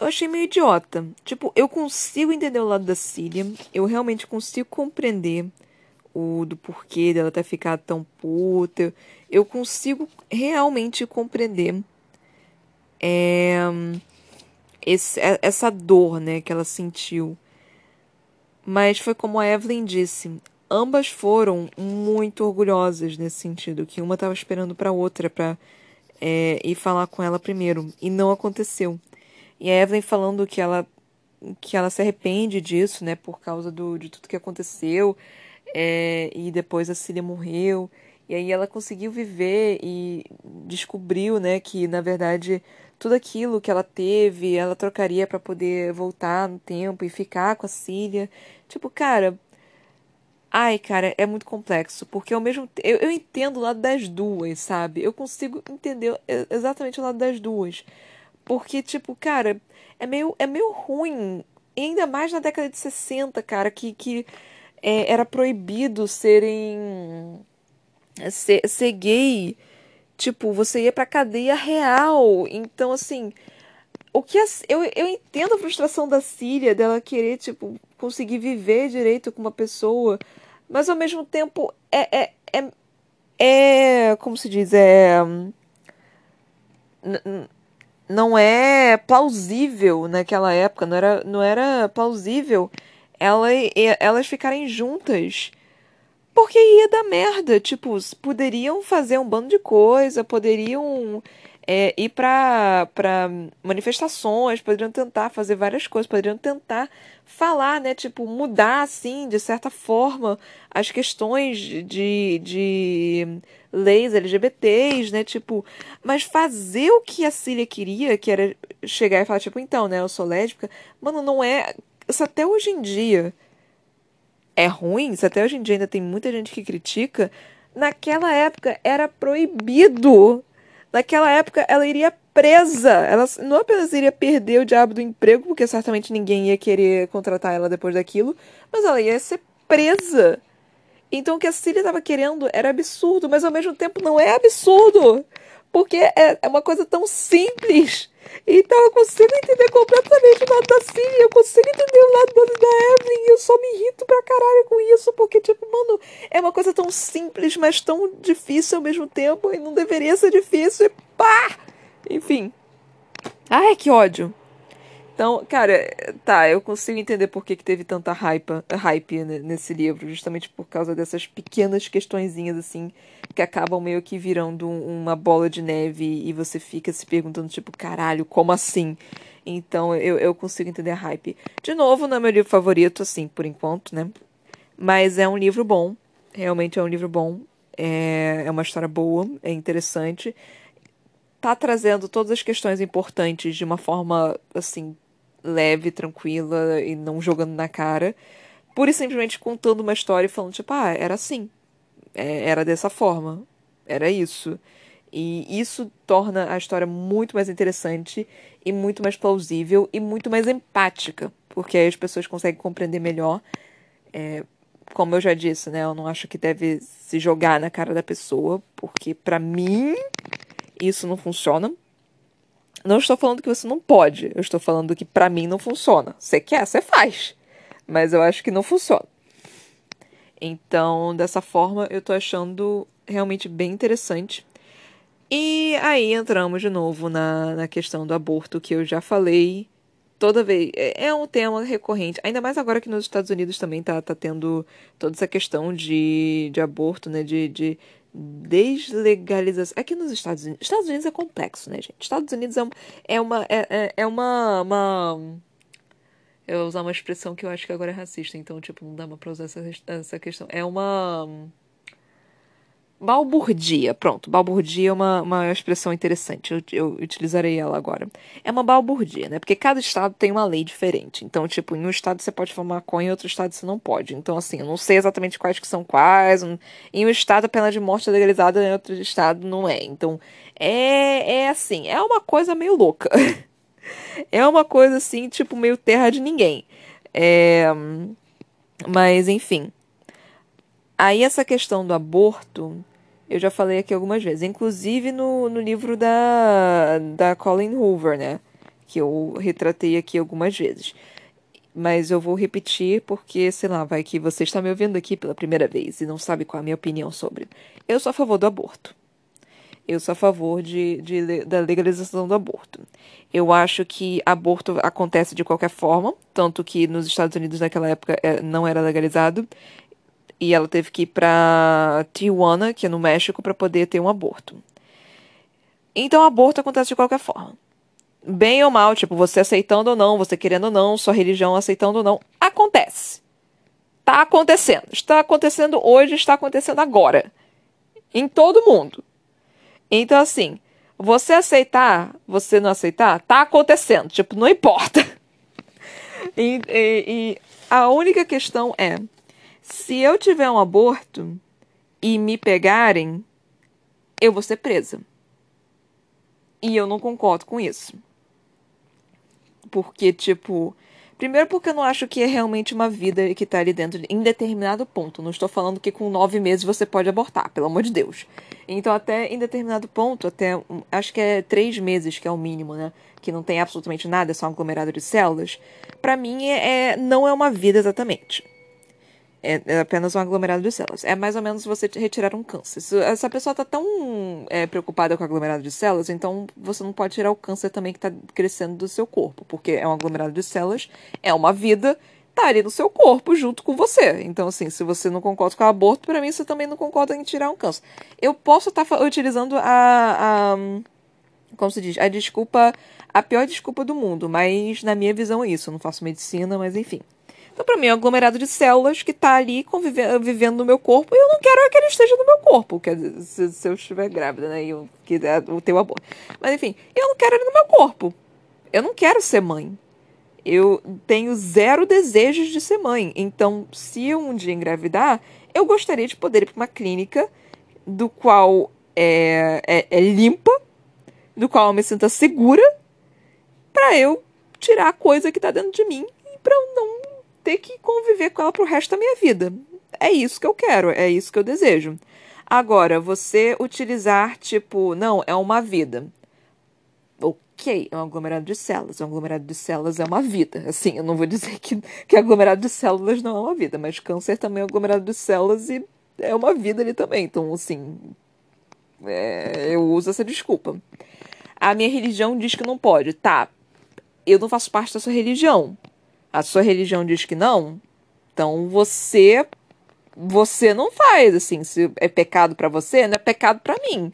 [SPEAKER 1] eu achei meio idiota. Tipo, eu consigo entender o lado da Síria, eu realmente consigo compreender o do porquê dela ter ficado tão puta. Eu consigo realmente compreender é, esse, é, essa dor, né, que ela sentiu. Mas foi como a Evelyn disse, ambas foram muito orgulhosas nesse sentido, que uma estava esperando para outra para é, ir falar com ela primeiro e não aconteceu. E a Evelyn falando que ela que ela se arrepende disso, né, por causa do, de tudo que aconteceu, é, e depois a Cília morreu, e aí ela conseguiu viver e descobriu, né, que na verdade tudo aquilo que ela teve, ela trocaria para poder voltar no tempo e ficar com a Cília. Tipo, cara, Ai, cara, é muito complexo, porque ao mesmo tempo. Eu, eu entendo o lado das duas, sabe? Eu consigo entender exatamente o lado das duas. Porque, tipo, cara, é meio, é meio ruim. E ainda mais na década de 60, cara, que, que é, era proibido serem. Ser, ser gay. Tipo, você ia pra cadeia real. Então, assim. O que a, eu, eu entendo a frustração da Síria dela querer, tipo, conseguir viver direito com uma pessoa. Mas ao mesmo tempo é. é, é, é como se diz? É não é plausível naquela época, não era, não era plausível ela, elas ficarem juntas. Porque ia dar merda. Tipo, poderiam fazer um bando de coisa, poderiam é, ir para manifestações, poderiam tentar fazer várias coisas, poderiam tentar falar, né? Tipo, mudar, assim, de certa forma, as questões de, de leis LGBTs, né? Tipo, mas fazer o que a Cília queria, que era chegar e falar, tipo, então, né? Eu sou lésbica. Mano, não é. Isso até hoje em dia é ruim, isso até hoje em dia ainda tem muita gente que critica. Naquela época era proibido. Naquela época ela iria presa. Ela não apenas iria perder o diabo do emprego, porque certamente ninguém ia querer contratar ela depois daquilo, mas ela ia ser presa. Então o que a Cília estava querendo era absurdo, mas ao mesmo tempo não é absurdo. Porque é, é uma coisa tão simples. Então eu consigo entender completamente o lado da Cília, eu consigo entender o lado da Evelyn, e eu só me irrito pra caralho com isso, porque, tipo, mano, é uma coisa tão simples, mas tão difícil ao mesmo tempo, e não deveria ser difícil, e pá! Enfim. Ai, que ódio. Então, cara, tá, eu consigo entender por que, que teve tanta hype, hype nesse livro, justamente por causa dessas pequenas questõezinhas, assim, que acabam meio que virando uma bola de neve e você fica se perguntando, tipo, caralho, como assim? Então, eu, eu consigo entender a hype. De novo, não é meu livro favorito, assim, por enquanto, né? Mas é um livro bom, realmente é um livro bom, é, é uma história boa, é interessante tá trazendo todas as questões importantes de uma forma assim leve, tranquila e não jogando na cara, pura e simplesmente contando uma história e falando, tipo, ah, era assim. É, era dessa forma. Era isso. E isso torna a história muito mais interessante e muito mais plausível e muito mais empática, porque aí as pessoas conseguem compreender melhor. É, como eu já disse, né? Eu não acho que deve se jogar na cara da pessoa, porque para mim isso não funciona. Não estou falando que você não pode, eu estou falando que para mim não funciona. Você quer, você faz. Mas eu acho que não funciona. Então, dessa forma, eu tô achando realmente bem interessante. E aí entramos de novo na, na questão do aborto, que eu já falei toda vez. É, é um tema recorrente, ainda mais agora que nos Estados Unidos também tá, tá tendo toda essa questão de, de aborto, né? De, de deslegalização. Aqui nos Estados Unidos. Estados Unidos é complexo, né, gente? Estados Unidos é, é uma. É, é, é uma, uma. Eu vou usar uma expressão que eu acho que agora é racista, então, tipo, não dá pra usar essa, essa questão. É uma Balburdia, pronto, balburdia é uma, uma expressão interessante, eu, eu utilizarei ela agora. É uma balburdia, né? Porque cada estado tem uma lei diferente. Então, tipo, em um estado você pode fumar maconha, em outro estado você não pode. Então, assim, eu não sei exatamente quais que são quais. Em um estado a pena de morte é legalizada, em outro estado não é. Então, é, é assim, é uma coisa meio louca. [laughs] é uma coisa assim, tipo, meio terra de ninguém. É... Mas, enfim. Aí essa questão do aborto eu já falei aqui algumas vezes, inclusive no, no livro da, da Colin Hoover, né? Que eu retratei aqui algumas vezes. Mas eu vou repetir porque, sei lá, vai que você está me ouvindo aqui pela primeira vez e não sabe qual é a minha opinião sobre. Eu sou a favor do aborto. Eu sou a favor de, de, da legalização do aborto. Eu acho que aborto acontece de qualquer forma, tanto que nos Estados Unidos naquela época é, não era legalizado e ela teve que ir para Tijuana, que é no México, para poder ter um aborto. Então, aborto acontece de qualquer forma. Bem ou mal, tipo, você aceitando ou não, você querendo ou não, sua religião aceitando ou não, acontece. Tá acontecendo. Está acontecendo hoje, está acontecendo agora. Em todo mundo. Então, assim, você aceitar, você não aceitar, tá acontecendo. Tipo, não importa. [laughs] e, e, e a única questão é Se eu tiver um aborto e me pegarem, eu vou ser presa. E eu não concordo com isso. Porque, tipo, Primeiro porque eu não acho que é realmente uma vida que tá ali dentro em determinado ponto. Não estou falando que com nove meses você pode abortar, pelo amor de Deus. Então até em determinado ponto, até acho que é três meses que é o mínimo, né? Que não tem absolutamente nada, é só um aglomerado de células. Para mim é, é, não é uma vida exatamente. É, é, apenas um aglomerado de células. É mais ou menos você retirar um câncer. Se essa pessoa está tão é, preocupada com o aglomerado de células, então você não pode tirar o câncer também que está crescendo do seu corpo, porque é um aglomerado de células, é uma vida, tá ali no seu corpo junto com você. Então, assim, se você não concorda com o aborto, para mim você também não concorda em tirar um câncer. Eu posso estar tá utilizando a, a. Como se diz? A desculpa. A pior desculpa do mundo, mas na minha visão é isso. Eu não faço medicina, mas enfim. Então, para mim, é um aglomerado de células que está ali vivendo no meu corpo e eu não quero que ele esteja no meu corpo. Quer dizer, se, se eu estiver grávida, né? E eu quiser o teu aborto. Mas, enfim, eu não quero ele no meu corpo. Eu não quero ser mãe. Eu tenho zero desejos de ser mãe. Então, se eu um dia engravidar, eu gostaria de poder ir para uma clínica do qual é, é, é limpa, do qual eu me sinta segura, para eu tirar a coisa que está dentro de mim e para eu não ter que conviver com ela pro resto da minha vida. É isso que eu quero, é isso que eu desejo. Agora, você utilizar, tipo, não, é uma vida. Ok, é um aglomerado de células. Um aglomerado de células é uma vida. Assim, eu não vou dizer que, que aglomerado de células não é uma vida, mas câncer também é um aglomerado de células e é uma vida ali também. Então, assim, é, eu uso essa desculpa. A minha religião diz que não pode. Tá, eu não faço parte da sua religião a sua religião diz que não, então você você não faz assim, se é pecado para você, não é pecado para mim.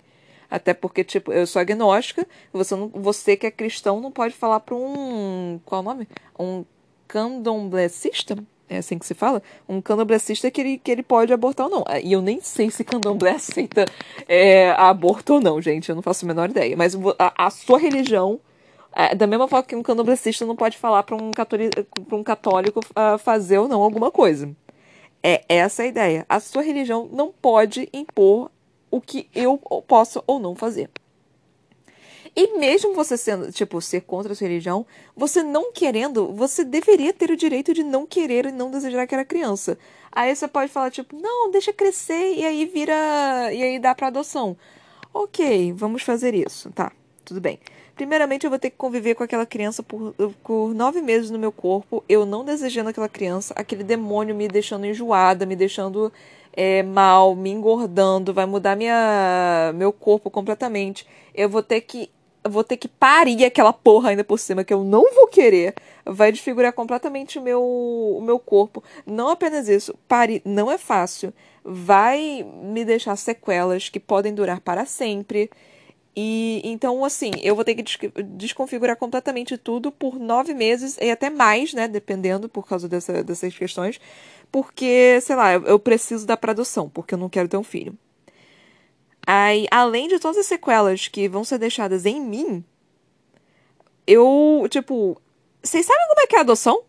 [SPEAKER 1] Até porque tipo, eu sou agnóstica, você não, você que é cristão não pode falar para um qual é o nome? Um candomblessista? É assim que se fala? Um candomblessista que ele, que ele pode abortar ou não. E eu nem sei se candomblé aceita é, aborto ou não, gente. Eu não faço a menor ideia. Mas a, a sua religião é, da mesma forma que um candomblessista não pode falar para um, um católico uh, fazer ou não alguma coisa. É essa a ideia. A sua religião não pode impor o que eu posso ou não fazer. E mesmo você sendo, tipo, ser contra a sua religião, você não querendo, você deveria ter o direito de não querer e não desejar aquela criança. Aí você pode falar, tipo, não, deixa crescer e aí vira. e aí dá pra adoção. Ok, vamos fazer isso, tá, tudo bem. Primeiramente, eu vou ter que conviver com aquela criança por, por nove meses no meu corpo, eu não desejando aquela criança, aquele demônio me deixando enjoada, me deixando é, mal, me engordando, vai mudar minha, meu corpo completamente. Eu vou ter que vou ter que parir aquela porra ainda por cima que eu não vou querer. Vai desfigurar completamente o meu, o meu corpo. Não apenas isso, parir não é fácil. Vai me deixar sequelas que podem durar para sempre. E então, assim, eu vou ter que desconfigurar completamente tudo por nove meses e até mais, né? Dependendo, por causa dessa, dessas questões. Porque, sei lá, eu preciso da produção, porque eu não quero ter um filho. Aí, além de todas as sequelas que vão ser deixadas em mim, eu, tipo. Vocês sabem como é que é a adoção?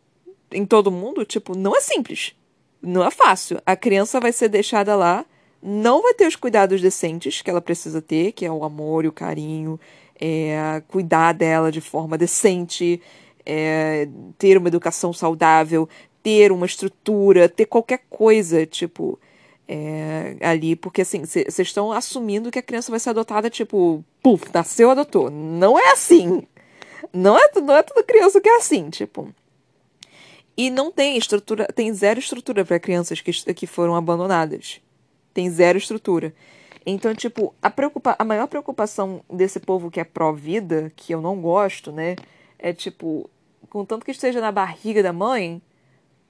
[SPEAKER 1] Em todo mundo? Tipo, não é simples. Não é fácil. A criança vai ser deixada lá não vai ter os cuidados decentes que ela precisa ter, que é o amor e o carinho, é, cuidar dela de forma decente, é, ter uma educação saudável, ter uma estrutura, ter qualquer coisa, tipo, é, ali, porque assim, vocês estão assumindo que a criança vai ser adotada, tipo, puf, nasceu, adotou. Não é assim. Não é, não é toda criança que é assim, tipo. E não tem estrutura, tem zero estrutura para crianças que, que foram abandonadas tem zero estrutura. Então, tipo, a, preocupa a maior preocupação desse povo que é pró-vida, que eu não gosto, né? É tipo, contanto que esteja na barriga da mãe,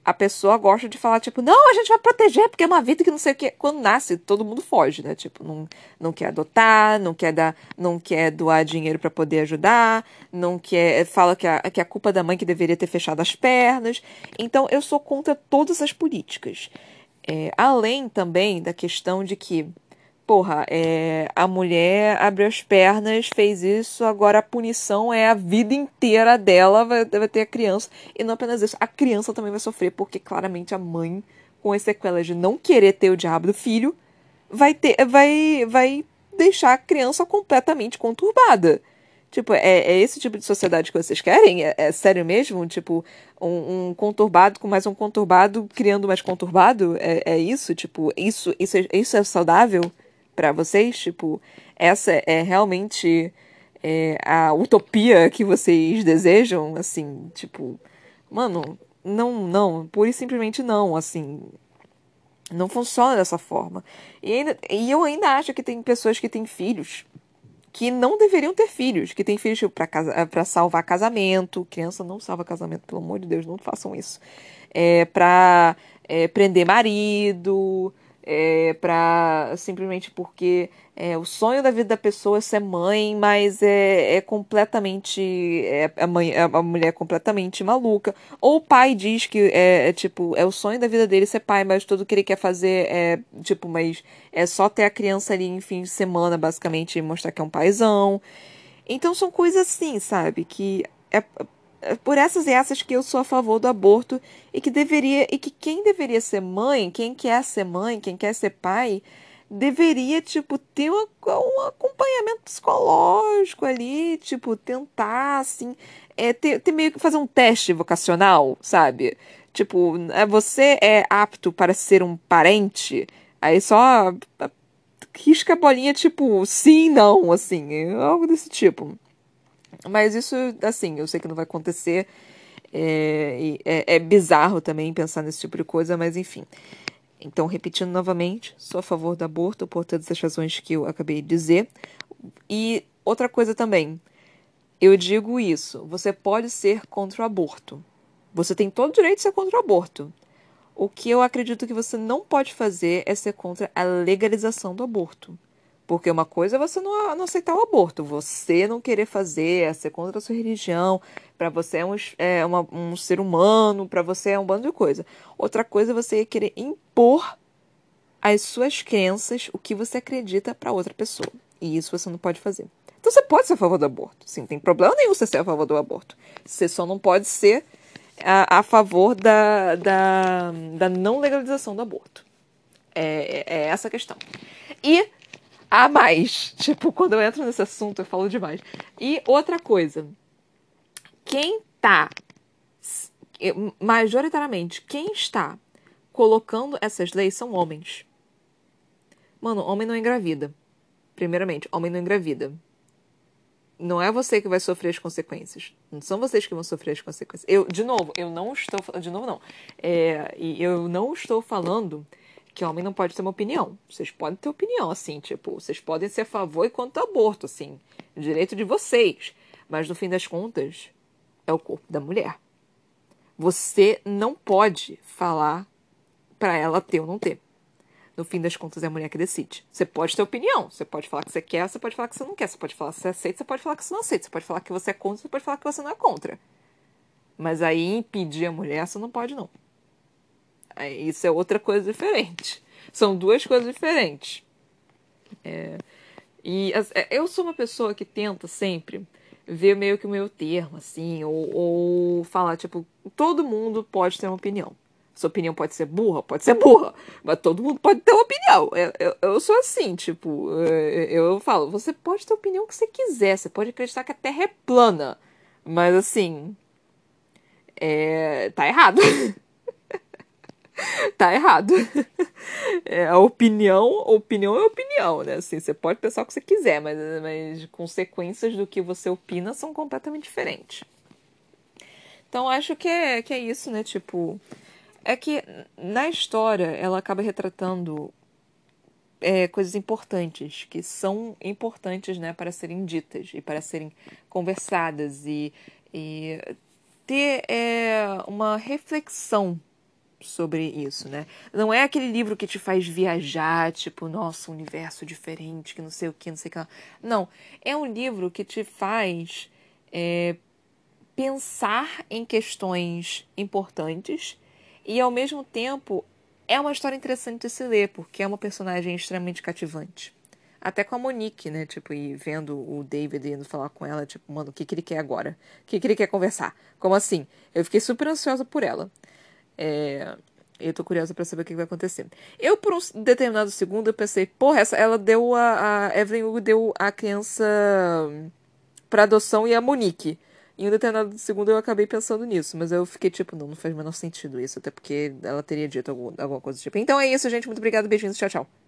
[SPEAKER 1] a pessoa gosta de falar, tipo, não, a gente vai proteger porque é uma vida que não sei o que. Quando nasce, todo mundo foge, né? Tipo, não, não quer adotar, não quer dar, não quer doar dinheiro para poder ajudar, não quer. Fala que a, que a culpa da mãe que deveria ter fechado as pernas. Então, eu sou contra todas as políticas. É, além também da questão de que, porra, é, a mulher abriu as pernas, fez isso, agora a punição é a vida inteira dela, vai, vai ter a criança. E não apenas isso, a criança também vai sofrer, porque claramente a mãe com as sequelas de não querer ter o diabo do filho, vai ter, vai, vai deixar a criança completamente conturbada. Tipo, é, é esse tipo de sociedade que vocês querem? É, é sério mesmo? Tipo, um, um, conturbado com mais um conturbado criando mais conturbado? É, é isso? Tipo, isso, isso, é, isso é saudável para vocês? Tipo, essa é realmente é, a utopia que vocês desejam? Assim, tipo, mano, não, não, pura e simplesmente não, assim. Não funciona dessa forma. E, ainda, e eu ainda acho que tem pessoas que têm filhos que não deveriam ter filhos, que têm filhos tipo, para salvar casamento. Criança não salva casamento, pelo amor de Deus, não façam isso. É, para é, prender marido, é, para simplesmente porque é, o sonho da vida da pessoa é ser mãe, mas é, é completamente é, a, mãe, a mulher é completamente maluca. Ou o pai diz que é, é, tipo é o sonho da vida dele ser pai, mas tudo que ele quer fazer é tipo, mas é só ter a criança ali em fim de semana, basicamente, e mostrar que é um paizão. Então são coisas assim, sabe, que é é por essas e essas que eu sou a favor do aborto e que deveria e que quem deveria ser mãe, quem quer ser mãe, quem quer ser pai, deveria tipo ter um, um acompanhamento psicológico ali, tipo tentar assim, é, ter, ter meio que fazer um teste vocacional, sabe? Tipo, é, você é apto para ser um parente? Aí só risca a bolinha tipo sim, não, assim, algo desse tipo. Mas isso, assim, eu sei que não vai acontecer. É, é, é, bizarro também pensar nesse tipo de coisa, mas enfim. Então, repetindo novamente, sou a favor do aborto por todas as razões que eu acabei de dizer. E outra coisa também, eu digo isso: você pode ser contra o aborto. Você tem todo o direito de ser contra o aborto. O que eu acredito que você não pode fazer é ser contra a legalização do aborto. Porque uma coisa é você não, não aceitar o aborto, você não querer fazer, é ser contra a sua religião, para você é um, é uma, um ser humano, para você é um bando de coisa. Outra coisa é você querer impor as suas crenças, o que você acredita para outra pessoa. E isso você não pode fazer. Então você pode ser a favor do aborto. Sim, tem problema nenhum você ser a favor do aborto. Você só não pode ser a, a favor da, da, da não legalização do aborto. É, é essa a questão. E a mais. [laughs] Tipo, quando eu entro nesse assunto, eu falo demais. E outra coisa. Quem tá. Majoritariamente, quem está colocando essas leis são homens. Mano, homem não engravida. Primeiramente, homem não engravida. Não é você que vai sofrer as consequências. Não são vocês que vão sofrer as consequências. Eu, de novo, eu não estou. De novo, não. É, eu não estou falando que homem não pode ter uma opinião. Vocês podem ter opinião, assim, tipo, vocês podem ser a favor e contra o aborto, assim, direito de vocês. Mas no fim das contas, é o corpo da mulher. Você não pode falar para ela ter ou não ter. No fim das contas, é a mulher que decide. Você pode ter opinião, você pode falar que você quer, você pode falar que você não quer, você pode falar que você aceita, você pode falar que você não aceita, você pode falar que você é contra, você pode falar que você não é contra. Mas aí impedir a mulher, você não pode, não. Isso é outra coisa diferente. São duas coisas diferentes. É, e é, eu sou uma pessoa que tenta sempre ver meio que o meu termo, assim, ou, ou falar, tipo, todo mundo pode ter uma opinião. Sua opinião pode ser burra, pode ser burra, mas todo mundo pode ter uma opinião. Eu, eu, eu sou assim, tipo, é, eu falo, você pode ter a opinião que você quiser, você pode acreditar que a Terra é plana, mas assim, é, tá errado. [laughs] [laughs] tá errado. [laughs] É, a opinião, opinião é opinião, né? Assim, você pode pensar o que você quiser, mas, mas consequências do que você opina são completamente diferentes. Então acho que é, que é isso, né? Tipo, é que na história ela acaba retratando é, coisas importantes, que são importantes, né, para serem ditas e para serem conversadas e, e ter é, uma reflexão sobre isso, né? Não é aquele livro que te faz viajar, tipo, nossa, um universo diferente, que não sei o que, não sei o que. Não. É um livro que te faz é, pensar em questões importantes e, ao mesmo tempo, é uma história interessante de se ler, porque é uma personagem extremamente cativante. Até com a Monique, né? Tipo, e vendo o David indo falar com ela, tipo, mano, o que, que ele quer agora? O que, que ele quer conversar? Como assim? Eu fiquei super ansiosa por ela. É, eu tô curiosa para saber o que vai acontecer. Eu, por um determinado segundo, eu pensei, porra, essa, ela deu a. a Evelyn Hugo deu a criança pra adoção e a Monique. Em um determinado segundo eu acabei pensando nisso, mas eu fiquei tipo, não, não faz o menor sentido isso, até porque ela teria dito algum, alguma coisa do tipo. Então é isso, gente. Muito obrigada, beijinhos, tchau, tchau.